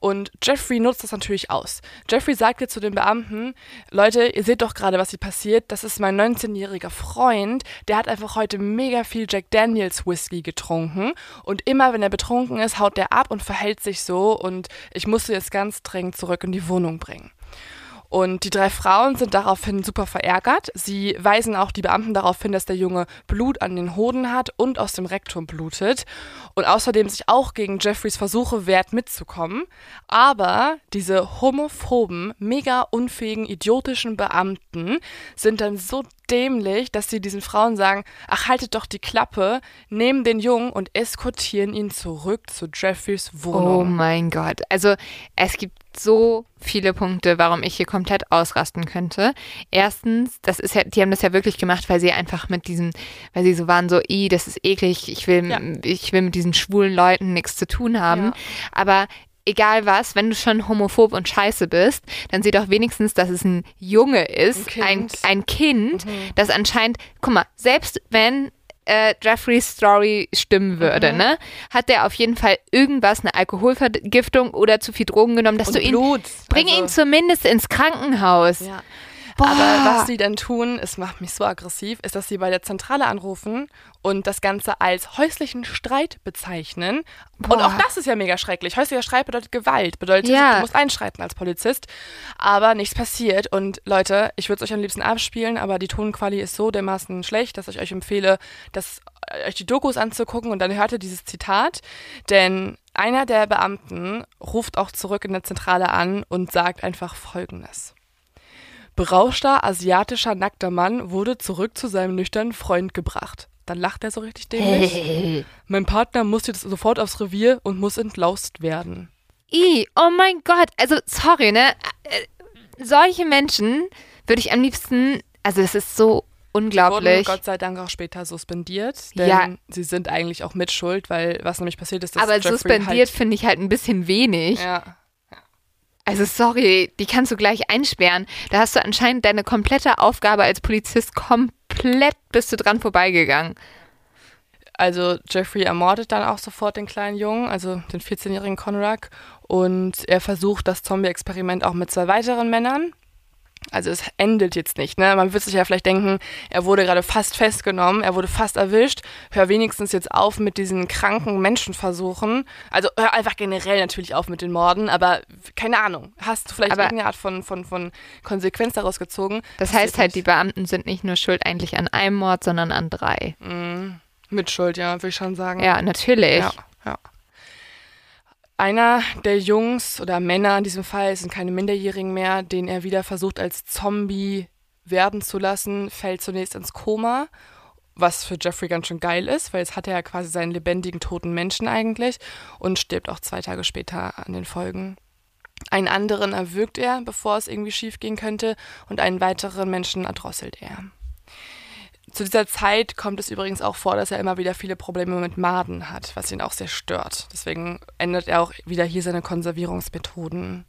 Und Jeffrey nutzt das natürlich aus. Jeffrey sagt jetzt zu den Beamten, Leute, ihr seht doch gerade, was hier passiert. Das ist mein 19-jähriger Freund. Der hat einfach heute mega viel Jack Daniels Whisky getrunken. Und immer, wenn er betrunken ist, haut der ab und verhält sich so. Und ich musste jetzt ganz dringend zurück in die Wohnung bringen. Und die drei Frauen sind daraufhin super verärgert. Sie weisen auch die Beamten darauf hin, dass der Junge Blut an den Hoden hat und aus dem Rektum blutet. Und außerdem sich auch gegen Jeffreys Versuche wehrt, mitzukommen. Aber diese homophoben, mega unfähigen, idiotischen Beamten sind dann so dämlich, dass sie diesen Frauen sagen, ach haltet doch die Klappe, nehmen den Jungen und eskortieren ihn zurück zu Jeffreys Oh Wohnung. mein Gott. Also es gibt so viele Punkte, warum ich hier komplett ausrasten könnte. Erstens, das ist ja, die haben das ja wirklich gemacht, weil sie einfach mit diesem, weil sie so waren, so, i, das ist eklig, ich will, Ja. ich will mit diesen schwulen Leuten nichts zu tun haben. Ja. Aber egal was, wenn du schon homophob und scheiße bist, dann sieh doch wenigstens, dass es ein Junge ist, Ein ein, Kind. ein Kind, das anscheinend, guck mal, selbst wenn äh, Jeffreys Story stimmen würde, Mhm. ne, hat der auf jeden Fall irgendwas, eine Alkoholvergiftung oder zu viel Drogen genommen, dass Und du ihn, Blut. bring Also- ihn zumindest ins Krankenhaus. Ja. Boah. Aber was sie dann tun, es macht mich so aggressiv, ist, dass sie bei der Zentrale anrufen und das Ganze als häuslichen Streit bezeichnen. Und Boah. auch das ist ja mega schrecklich. Häuslicher Streit bedeutet Gewalt, bedeutet, Ja. du musst einschreiten als Polizist. Aber nichts passiert. Und Leute, ich würde es euch am liebsten abspielen, aber die Tonquali ist so dermaßen schlecht, dass ich euch empfehle, das, äh, euch die Dokus anzugucken und dann hört ihr dieses Zitat. Denn einer der Beamten ruft auch zurück in der Zentrale an und sagt einfach Folgendes. Berauschter, asiatischer, nackter Mann wurde zurück zu seinem nüchternen Freund gebracht. Dann lacht er so richtig dämlich. Mein Partner muss jetzt sofort aufs Revier und muss entlaust werden. I, oh mein Gott, also sorry, ne? Äh, Solche Menschen würde ich am liebsten, also es ist so Wurden unglaublich. Gott sei Dank auch später suspendiert, denn Ja. sie sind eigentlich auch mitschuld, weil was nämlich passiert ist, dass Aber Jeffrey suspendiert finde ich halt ein bisschen wenig. Halt, ja, Also sorry, die kannst du gleich einsperren. Da hast du anscheinend deine komplette Aufgabe als Polizist komplett bist du dran vorbeigegangen. Also Jeffrey ermordet dann auch sofort den kleinen Jungen, also den 14-jährigen Conrad. Und er versucht das Zombie-Experiment auch mit zwei weiteren Männern. Also es endet jetzt nicht, ne? Man wird sich ja vielleicht denken, er wurde gerade fast festgenommen, er wurde fast erwischt. Hör wenigstens jetzt auf mit diesen kranken Menschenversuchen. Also hör einfach generell natürlich auf mit den Morden, aber keine Ahnung. Hast du vielleicht Aber- irgendeine Art von, von, von Konsequenz daraus gezogen? Das heißt halt, die. Beamten sind nicht nur schuld eigentlich an einem Mord, sondern an drei. Mit Schuld, ja, würde ich schon sagen. Ja, natürlich. Ja, ja. Einer der Jungs oder Männer in diesem Fall, es sind keine Minderjährigen mehr, den er wieder versucht als Zombie werden zu lassen, fällt zunächst ins Koma, was für Jeffrey ganz schön geil ist, weil jetzt hat er ja quasi seinen lebendigen toten Menschen eigentlich und stirbt auch zwei Tage später an den Folgen. Einen anderen erwürgt er, bevor es irgendwie schief gehen könnte, und einen weiteren Menschen erdrosselt er. Zu dieser Zeit kommt es übrigens auch vor, dass er immer wieder viele Probleme mit Maden hat, was ihn auch sehr stört. Deswegen ändert er auch wieder hier seine Konservierungsmethoden.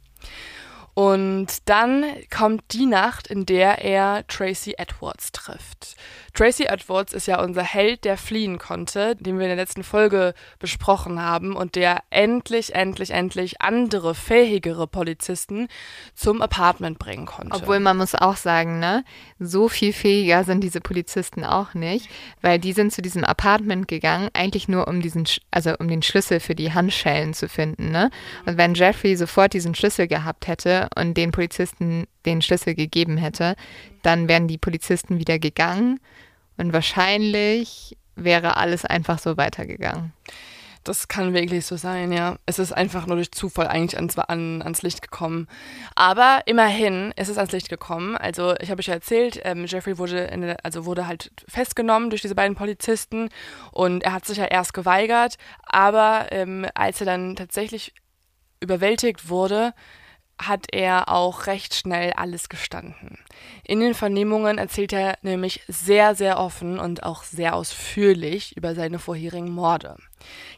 Und dann kommt die Nacht, in der er Tracy Edwards trifft. Tracy Edwards ist ja unser Held, der fliehen konnte, den wir in der letzten Folge besprochen haben und der endlich, endlich, endlich andere, fähigere Polizisten zum Apartment bringen konnte. Obwohl man muss auch sagen, ne, so viel fähiger sind diese Polizisten auch nicht, weil die sind zu diesem Apartment gegangen, eigentlich nur um diesen, also um den Schlüssel für die Handschellen zu finden, ne? Und wenn Jeffrey sofort diesen Schlüssel gehabt hätte und den Polizisten den Schlüssel gegeben hätte, dann wären die Polizisten wieder gegangen und wahrscheinlich wäre alles einfach so weitergegangen. Das kann wirklich so sein, ja. Es ist einfach nur durch Zufall eigentlich ans, an, ans Licht gekommen. Aber immerhin ist es ans Licht gekommen. Also ich habe euch ja erzählt, ähm, Jeffrey wurde, in, also wurde halt festgenommen durch diese beiden Polizisten und er hat sich ja erst geweigert. Aber ähm, als er dann tatsächlich überwältigt wurde, hat er auch recht schnell alles gestanden. In den Vernehmungen erzählt er nämlich sehr, sehr offen und auch sehr ausführlich über seine vorherigen Morde.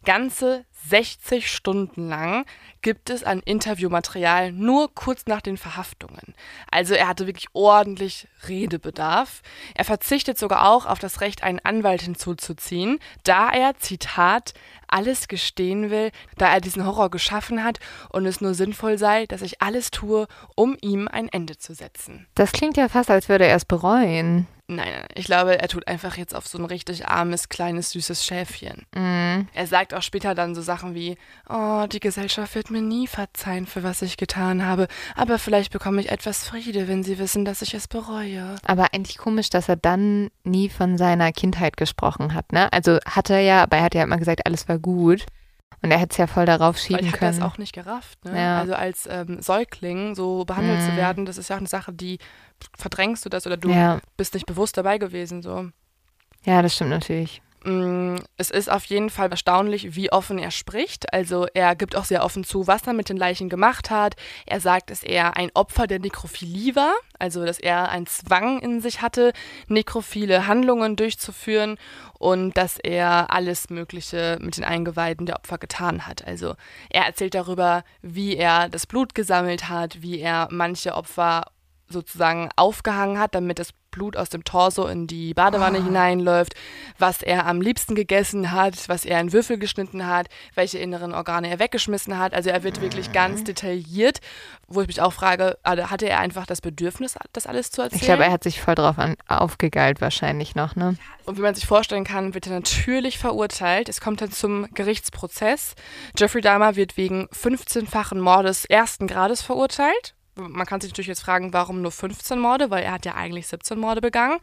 Ganze 60 Stunden lang gibt es an Interviewmaterial nur kurz nach den Verhaftungen. Also er hatte wirklich ordentlich Redebedarf. Er verzichtet sogar auch auf das Recht, einen Anwalt hinzuzuziehen, da er, Zitat, alles gestehen will, da er diesen Horror geschaffen hat und es nur sinnvoll sei, dass ich alles tue, um ihm ein Ende zu setzen. Das klingt ja fast, als würde er es bereuen. Nein, nein, ich glaube, er tut einfach jetzt auf so ein richtig armes, kleines, süßes Schäfchen. Mm. Er sagt auch später dann so Sachen wie, oh, die Gesellschaft wird mir nie verzeihen, für was ich getan habe, aber vielleicht bekomme ich etwas Friede, wenn sie wissen, dass ich es bereue. Aber eigentlich komisch, dass er dann nie von seiner Kindheit gesprochen hat, ne? Also hat er ja, aber er hat ja immer gesagt, alles war gut. Und er hätte es ja voll darauf schieben ich können. das auch nicht gerafft. Ne? Ja. Also als ähm, Säugling so behandelt Mhm. zu werden, das ist ja auch eine Sache, die verdrängst du das oder du ja. bist nicht bewusst dabei gewesen. So. ja, das stimmt natürlich. Mm, Es ist auf jeden Fall erstaunlich, wie offen er spricht. Also er gibt auch sehr offen zu, was er mit den Leichen gemacht hat. Er sagt, dass er ein Opfer der Nekrophilie war, also dass er einen Zwang in sich hatte, nekrophile Handlungen durchzuführen und dass er alles Mögliche mit den Eingeweiden der Opfer getan hat. Also er erzählt darüber, wie er das Blut gesammelt hat, wie er manche Opfer sozusagen aufgehangen hat, damit das Blut aus dem Torso in die Badewanne hineinläuft, was er am liebsten gegessen hat, was er in Würfel geschnitten hat, welche inneren Organe er weggeschmissen hat. Also er wird wirklich ganz detailliert, wo ich mich auch frage, also hatte er einfach das Bedürfnis, das alles zu erzählen? Ich glaube, er hat sich voll drauf an, aufgegeilt wahrscheinlich noch, ne? Und wie man sich vorstellen kann, wird er natürlich verurteilt. Es kommt dann zum Gerichtsprozess. Jeffrey Dahmer wird wegen 15-fachen Mordes ersten Grades verurteilt. Man kann sich natürlich jetzt fragen, warum nur 15 Morde, weil er hat ja eigentlich 17 Morde begangen.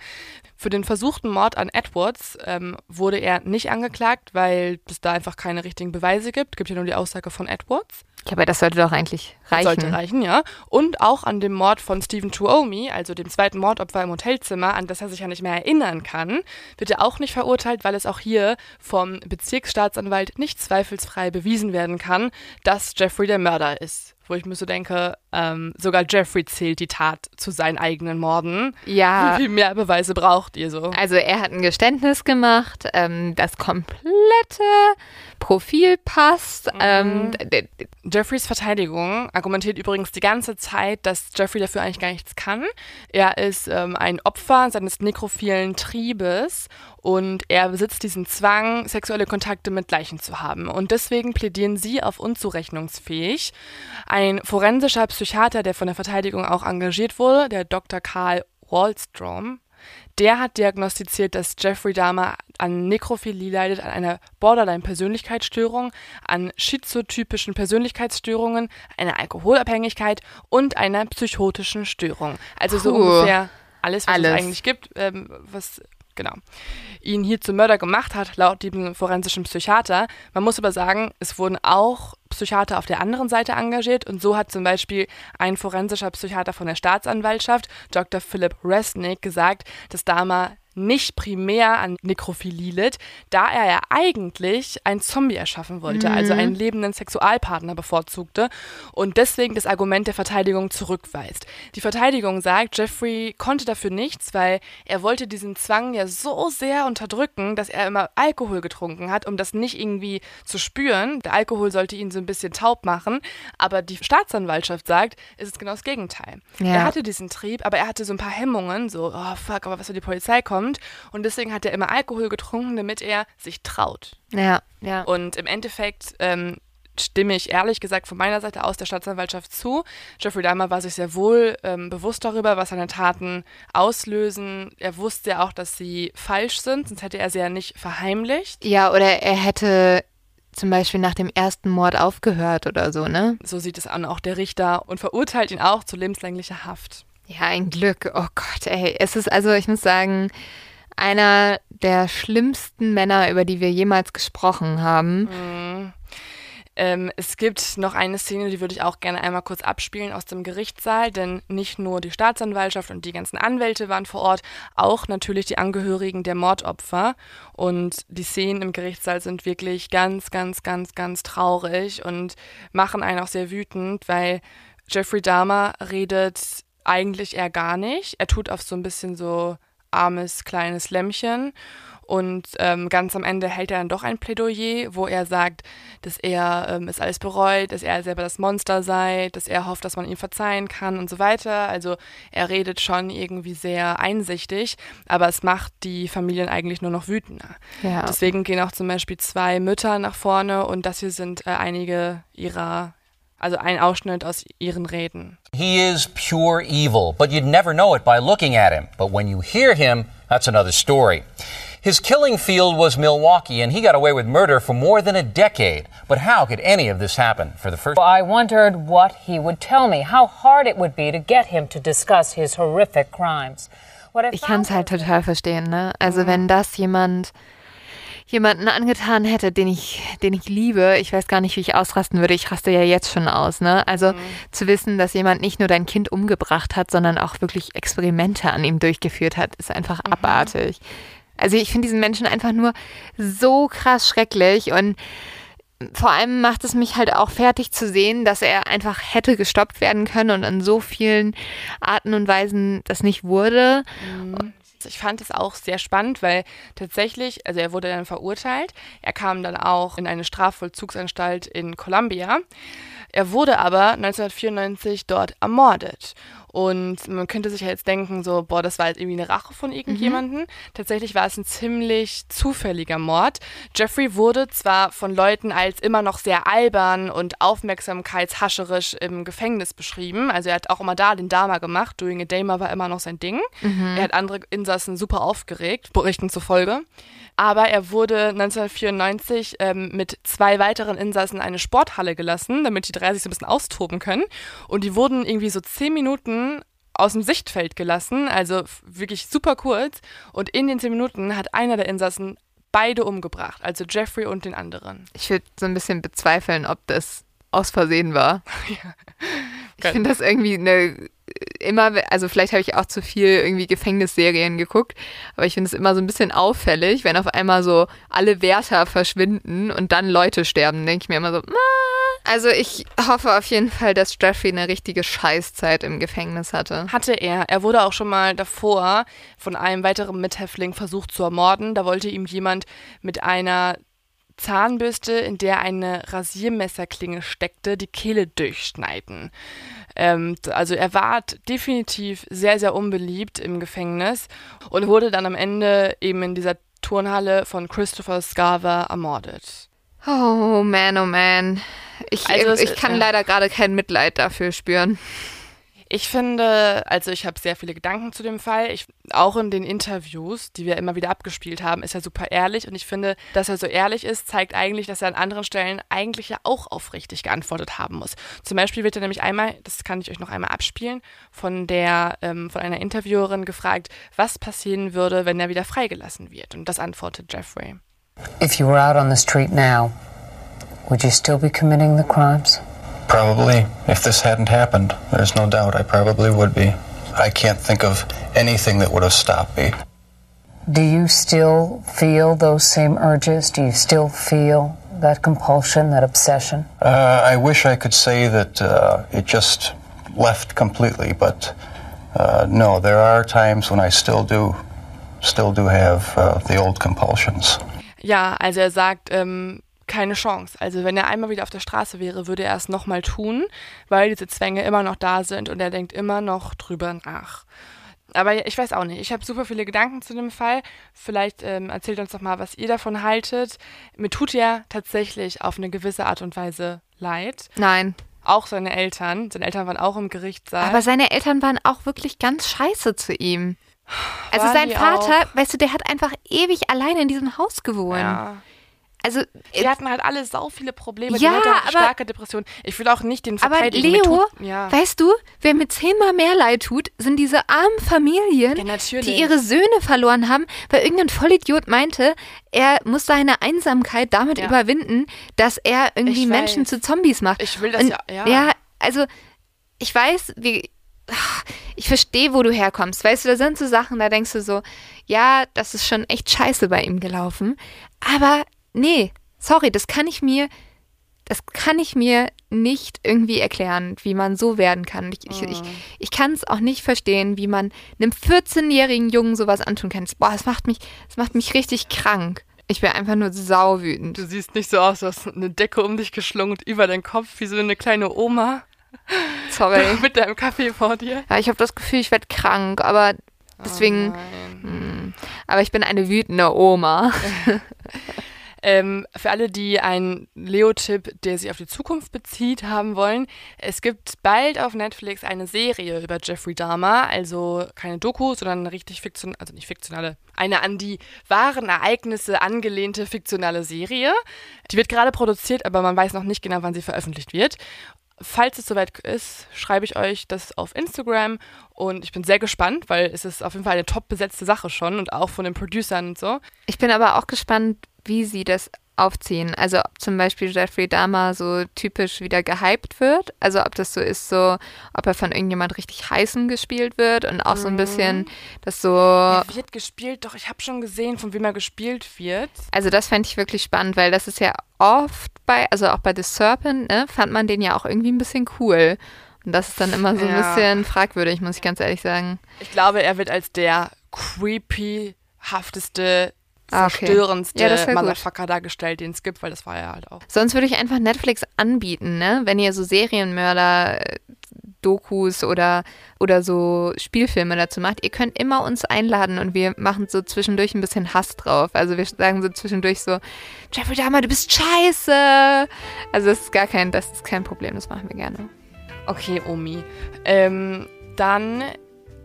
Für den versuchten Mord an Edwards ähm, wurde er nicht angeklagt, weil es da einfach keine richtigen Beweise gibt. gibt ja nur die Aussage von Edwards. Ja, aber das sollte doch eigentlich reichen. Sollte reichen, ja. Und auch an dem Mord von Stephen Tuomi, also dem zweiten Mordopfer im Hotelzimmer, an das er sich ja nicht mehr erinnern kann, wird er auch nicht verurteilt, weil es auch hier vom Bezirksstaatsanwalt nicht zweifelsfrei bewiesen werden kann, dass Jeffrey der Mörder ist. Wo ich mir so denke, ähm, sogar Jeffrey zählt die Tat zu seinen eigenen Morden. Ja, Wie viel mehr Beweise braucht ihr so? also er hat ein Geständnis gemacht, ähm, das komplette Profil passt. Ähm, d- d- Jeffreys Verteidigung argumentiert übrigens die ganze Zeit, dass Jeffrey dafür eigentlich gar nichts kann. Er ist ähm, ein Opfer seines nekrophilen Triebes und er besitzt diesen Zwang, sexuelle Kontakte mit Leichen zu haben. Und deswegen plädieren sie auf unzurechnungsfähig. Ein forensischer Psychiater, der von der Verteidigung auch engagiert wurde, der Dr. Karl Wallstrom, der hat diagnostiziert, dass Jeffrey Dahmer an Nekrophilie leidet, an einer Borderline-Persönlichkeitsstörung, an schizotypischen Persönlichkeitsstörungen, einer Alkoholabhängigkeit und einer psychotischen Störung. Also so Puh. ungefähr alles, was Alles. es eigentlich gibt, ähm, was genau ihn hier zum Mörder gemacht hat, laut diesem forensischen Psychiater. Man muss aber sagen, es wurden auch Psychiater auf der anderen Seite engagiert und so hat zum Beispiel ein forensischer Psychiater von der Staatsanwaltschaft, Dr. Philip Resnick, gesagt, dass Dahmer nicht primär an Nekrophilie litt, da er ja eigentlich einen Zombie erschaffen wollte, also einen lebenden Sexualpartner bevorzugte und deswegen das Argument der Verteidigung zurückweist. Die Verteidigung sagt, Jeffrey konnte dafür nichts, weil er wollte diesen Zwang ja so sehr unterdrücken, dass er immer Alkohol getrunken hat, um das nicht irgendwie zu spüren. Der Alkohol sollte ihn so ein bisschen taub machen, aber die Staatsanwaltschaft sagt, es ist genau das Gegenteil. Ja. Er hatte diesen Trieb, aber er hatte so ein paar Hemmungen, so, oh fuck, aber was, wenn die Polizei kommt? Und deswegen hat er immer Alkohol getrunken, damit er sich traut. ja, ja. Und im Endeffekt ähm, stimme ich ehrlich gesagt von meiner Seite aus der Staatsanwaltschaft zu. Jeffrey Dahmer war sich sehr wohl ähm, bewusst darüber, was seine Taten auslösen. Er wusste ja auch, dass sie falsch sind, sonst hätte er sie ja nicht verheimlicht. Ja, oder er hätte zum Beispiel nach dem ersten Mord aufgehört oder so, ne? So sieht es an auch der Richter und verurteilt ihn auch zu lebenslänglicher Haft. Ja, ein Glück. Oh Gott, ey. Es ist also, ich muss sagen, einer der schlimmsten Männer, über die wir jemals gesprochen haben. Mhm. Ähm, es gibt noch eine Szene, die würde ich auch gerne einmal kurz abspielen aus dem Gerichtssaal, denn nicht nur die Staatsanwaltschaft und die ganzen Anwälte waren vor Ort, auch natürlich die Angehörigen der Mordopfer. Und die Szenen im Gerichtssaal sind wirklich ganz, ganz, ganz, ganz traurig und machen einen auch sehr wütend, weil Jeffrey Dahmer redet eigentlich eher gar nicht. Er tut auf so ein bisschen so armes kleines Lämmchen und ähm, ganz am Ende hält er dann doch ein Plädoyer, wo er sagt, dass er ähm, es alles bereut, dass er selber das Monster sei, dass er hofft, dass man ihm verzeihen kann und so weiter. Also er redet schon irgendwie sehr einsichtig, aber es macht die Familien eigentlich nur noch wütender. Ja. Deswegen gehen auch zum Beispiel zwei Mütter nach vorne und das hier sind äh, einige ihrer also ein Ausschnitt aus ihren Reden. He is pure evil, but you'd never know it by looking at him. But when you hear him, that's another story. His killing field was Milwaukee, and he got away with murder for more than a decade. But how could any of this happen for the first? I wondered what he would tell me, how hard it would be to get him to discuss his horrific crimes. Ich kann es halt total verstehen, ne? Also wenn das jemand jemanden angetan hätte, den ich, den ich liebe, ich weiß gar nicht, wie ich ausrasten würde. Ich raste ja jetzt schon aus, ne? Also mhm. zu wissen, dass jemand nicht nur dein Kind umgebracht hat, sondern auch wirklich Experimente an ihm durchgeführt hat, ist einfach mhm. abartig. Also ich finde diesen Menschen einfach nur so krass schrecklich und vor allem macht es mich halt auch fertig zu sehen, dass er einfach hätte gestoppt werden können und an so vielen Arten und Weisen das nicht wurde. Mhm. Ich fand es auch sehr spannend, weil tatsächlich, also er wurde dann verurteilt. Er kam dann auch in eine Strafvollzugsanstalt in Columbia. Er wurde aber 1994 dort ermordet. Und man könnte sich ja jetzt denken, so, boah, das war jetzt irgendwie eine Rache von irgendjemandem. Mhm. Tatsächlich war es ein ziemlich zufälliger Mord. Jeffrey wurde zwar von Leuten als immer noch sehr albern und aufmerksamkeitshascherisch im Gefängnis beschrieben. Also er hat auch immer da den Dama gemacht. Doing a Dama war immer noch sein Ding. Mhm. Er hat andere Insassen super aufgeregt, Berichten zufolge aber er wurde 1994 ähm, mit zwei weiteren Insassen eine Sporthalle gelassen, damit die drei sich so ein bisschen austoben können. Und die wurden irgendwie so zehn Minuten aus dem Sichtfeld gelassen, also wirklich super kurz. Und in den zehn Minuten hat einer der Insassen beide umgebracht, also Jeffrey und den anderen. Ich würde so ein bisschen bezweifeln, ob das aus Versehen war. ja. Ich finde das irgendwie eine immer, also vielleicht habe ich auch zu viel irgendwie Gefängnisserien geguckt, aber ich finde es immer so ein bisschen auffällig, wenn auf einmal so alle Wärter verschwinden und dann Leute sterben, denke ich mir immer so, also ich hoffe auf jeden Fall, dass Jeffrey eine richtige Scheißzeit im Gefängnis hatte. Hatte er. Er wurde auch schon mal davor von einem weiteren Mithäftling versucht zu ermorden. Da wollte ihm jemand mit einer Zahnbürste, in der eine Rasiermesserklinge steckte, die Kehle durchschneiden. Ähm, also er war definitiv sehr, sehr unbeliebt im Gefängnis und wurde dann am Ende eben in dieser Turnhalle von Christopher Scarver ermordet. Oh man, oh man. Ich, also ich, ich kann ja. leider gerade kein Mitleid dafür spüren. Ich finde, also ich habe sehr viele Gedanken zu dem Fall. Ich, auch in den Interviews, die wir immer wieder abgespielt haben, ist er super ehrlich. Und ich finde, dass er so ehrlich ist, zeigt eigentlich, dass er an anderen Stellen eigentlich ja auch aufrichtig geantwortet haben muss. Zum Beispiel wird er nämlich einmal, das kann ich euch noch einmal abspielen, von der, ähm, von einer Interviewerin gefragt, was passieren würde, wenn er wieder freigelassen wird. Und das antwortet Jeffrey. If you were out on the street now, would you still be committing the crimes? Probably. If this hadn't happened, there's no doubt I probably would be. I can't think of anything that would have stopped me. Do you still feel those same urges? Do you still feel that compulsion, that obsession? Uh, I wish I could say that uh, it just left completely, but uh, no, there are times when I still do, still do have uh, the old compulsions. Ja, also er sagt, ähm, keine Chance. Also wenn er einmal wieder auf der Straße wäre, würde er es nochmal tun, weil diese Zwänge immer noch da sind und er denkt immer noch drüber nach. Aber ich weiß auch nicht. Ich habe super viele Gedanken zu dem Fall. Vielleicht ähm, erzählt uns doch mal, was ihr davon haltet. Mir tut er tatsächlich auf eine gewisse Art und Weise leid. Nein. Auch seine Eltern. Seine Eltern waren auch im Gerichtssaal. Aber seine Eltern waren auch wirklich ganz scheiße zu ihm. Also sein Vater, auch? weißt du, der hat einfach ewig alleine in diesem Haus gewohnt. Ja. Also Die hatten halt alle sau viele Probleme. Ja, die hatte auch aber- starke Depression. Ich will auch nicht den Aber verteidigen. Mir Leo, tut, ja. weißt du, wer mir zehnmal mehr leid tut, sind diese armen Familien, Ja, die ihre Söhne verloren haben, weil irgendein Vollidiot meinte, er muss seine Einsamkeit damit Ja. überwinden, dass er irgendwie Ich Menschen weiß. zu Zombies macht. Ich will das Und, ja- ja. Ja, also ich weiß, wie ich verstehe, wo du herkommst. Weißt du, da sind so Sachen, da denkst du so, ja, das ist schon echt scheiße bei ihm gelaufen. Aber nee, sorry, das kann ich mir, das kann ich mir nicht irgendwie erklären, wie man so werden kann. Ich, ich, ich, ich kann es auch nicht verstehen, wie man einem 14-jährigen Jungen sowas antun kann. Boah, es macht mich, es macht mich richtig krank. Ich bin einfach nur sauwütend. Du siehst nicht so aus, du hast eine Decke um dich geschlungen und über deinen Kopf wie so eine kleine Oma Sorry. mit deinem Kaffee vor dir. Ja, ich habe das Gefühl, ich werde krank, aber deswegen, Nein. hm, aber ich bin eine wütende Oma. Ähm, für alle, die einen Leo-Tipp, der sich auf die Zukunft bezieht, haben wollen, es gibt bald auf Netflix eine Serie über Jeffrey Dahmer, also keine Doku, sondern eine richtig fiktion, also nicht fiktionale, eine an die wahren Ereignisse angelehnte fiktionale Serie. Die wird gerade produziert, aber man weiß noch nicht genau, wann sie veröffentlicht wird. Falls es soweit ist, schreibe ich euch das auf Instagram und ich bin sehr gespannt, weil es ist auf jeden Fall eine top besetzte Sache schon und auch von den Producern und so. Ich bin aber auch gespannt, wie sie das aufziehen. Also ob zum Beispiel Jeffrey Dahmer so typisch wieder gehypt wird. Also ob das so ist, so ob er von irgendjemand richtig heißen gespielt wird und auch so ein bisschen das so. Er wird gespielt, doch ich habe schon gesehen, von wem er gespielt wird. Also das fände ich wirklich spannend, weil das ist ja oft bei, also auch bei The Serpent, ne, fand man den ja auch irgendwie ein bisschen cool. Und das ist dann immer so ein Ja. bisschen fragwürdig, muss ich ganz ehrlich sagen. Ich glaube, er wird als der creepy-hafteste, Ah, okay. Ja, das wär gut. Motherfucker dargestellt, den es gibt, weil das war er halt auch. Sonst würde ich einfach Netflix anbieten, ne? Wenn ihr so Serienmörder äh, Dokus oder oder so Spielfilme dazu macht, ihr könnt immer uns einladen und wir machen so zwischendurch ein bisschen Hass drauf. Also wir sagen so zwischendurch so Jeffrey Dahmer, du bist scheiße. Also das ist gar kein das ist kein Problem, das machen wir gerne. Okay, Omi. Ähm, dann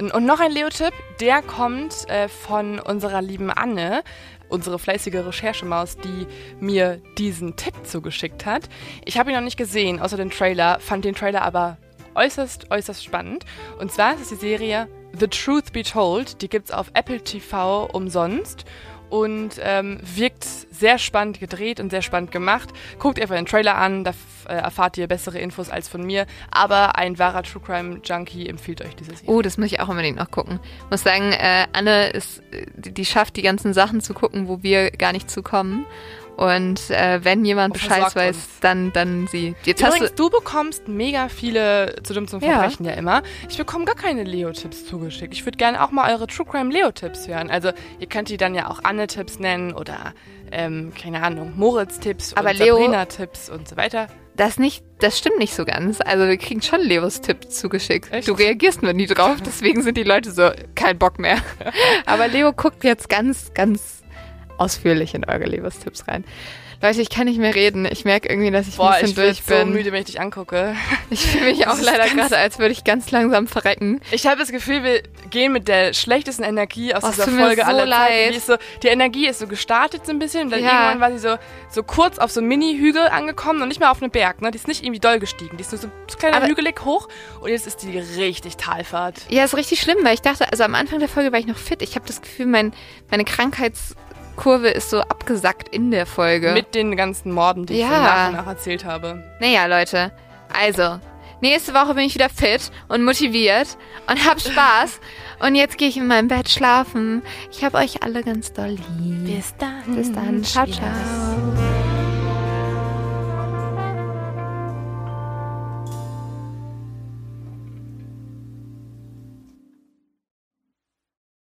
und noch ein Leo-Tipp, der kommt äh, von unserer lieben Anne, unsere fleißige Recherchemaus, die mir diesen Tipp zugeschickt hat. Ich habe ihn noch nicht gesehen, außer den Trailer, fand den Trailer aber äußerst, äußerst spannend. Und zwar ist es die Serie The Truth Be Told. Die gibt's auf Apple TV umsonst und ähm, wirkt sehr spannend gedreht und sehr spannend gemacht. Guckt einfach den Trailer an, da äh, erfahrt ihr bessere Infos als von mir. Aber ein wahrer True Crime Junkie empfiehlt euch diese Serie. Oh, das muss ich auch unbedingt noch gucken. Muss sagen, äh, Anne ist, die, die schafft die ganzen Sachen zu gucken, wo wir gar nicht zukommen. Und äh, wenn jemand Bescheid weiß, uns. dann, dann sie. Jetzt hast Übrigens, du bekommst mega viele zu dumm zum Ja. Verbrechen ja. immer. Ich bekomme gar keine Leo-Tipps zugeschickt. Ich würde gerne auch mal eure True Crime Leo-Tipps hören. Also ihr könnt die dann ja auch Anne-Tipps nennen oder, ähm, keine Ahnung, Moritz-Tipps und Leo- Sabrina-Tipps und so weiter. Das nicht, das stimmt nicht so ganz. Also wir kriegen schon Leos Tipp zugeschickt. Echt? Du reagierst nur nie drauf, deswegen sind die Leute so, kein Bock mehr. Aber Leo guckt jetzt ganz, ganz ausführlich in eure Leos Tipps rein. Leute, ich kann nicht mehr reden. Ich merke irgendwie, dass ich Boah, ein bisschen ich bin durch so bin. müde, wenn ich dich angucke. Ich fühle mich auch leider gerade, als würde ich ganz langsam verrecken. Ich habe das Gefühl, wir gehen mit der schlechtesten Energie aus Oh, es dieser Folge so aller leid. Zeiten. Die, so, die Energie ist so gestartet so ein bisschen. Und dann Ja. irgendwann war sie so, so kurz auf so einem Mini-Hügel angekommen und nicht mal auf einem Berg. Ne? Die ist nicht irgendwie doll gestiegen. Die ist nur so, so kleiner Aber- hügelig hoch. Und jetzt ist die richtig Talfahrt. Ja, ist richtig schlimm, weil ich dachte, also am Anfang der Folge war ich noch fit. Ich habe das Gefühl, mein, meine Krankheitskurve ist so abgesackt in der Folge. Mit den ganzen Morden, die ich Ja. so nach und nach erzählt habe. Naja, Leute. Also, nächste Woche bin ich wieder fit und motiviert und hab Spaß. und jetzt gehe ich in meinem Bett schlafen. Ich hab euch alle ganz doll lieb. Bis dann. Bis dann. Ciao, ciao.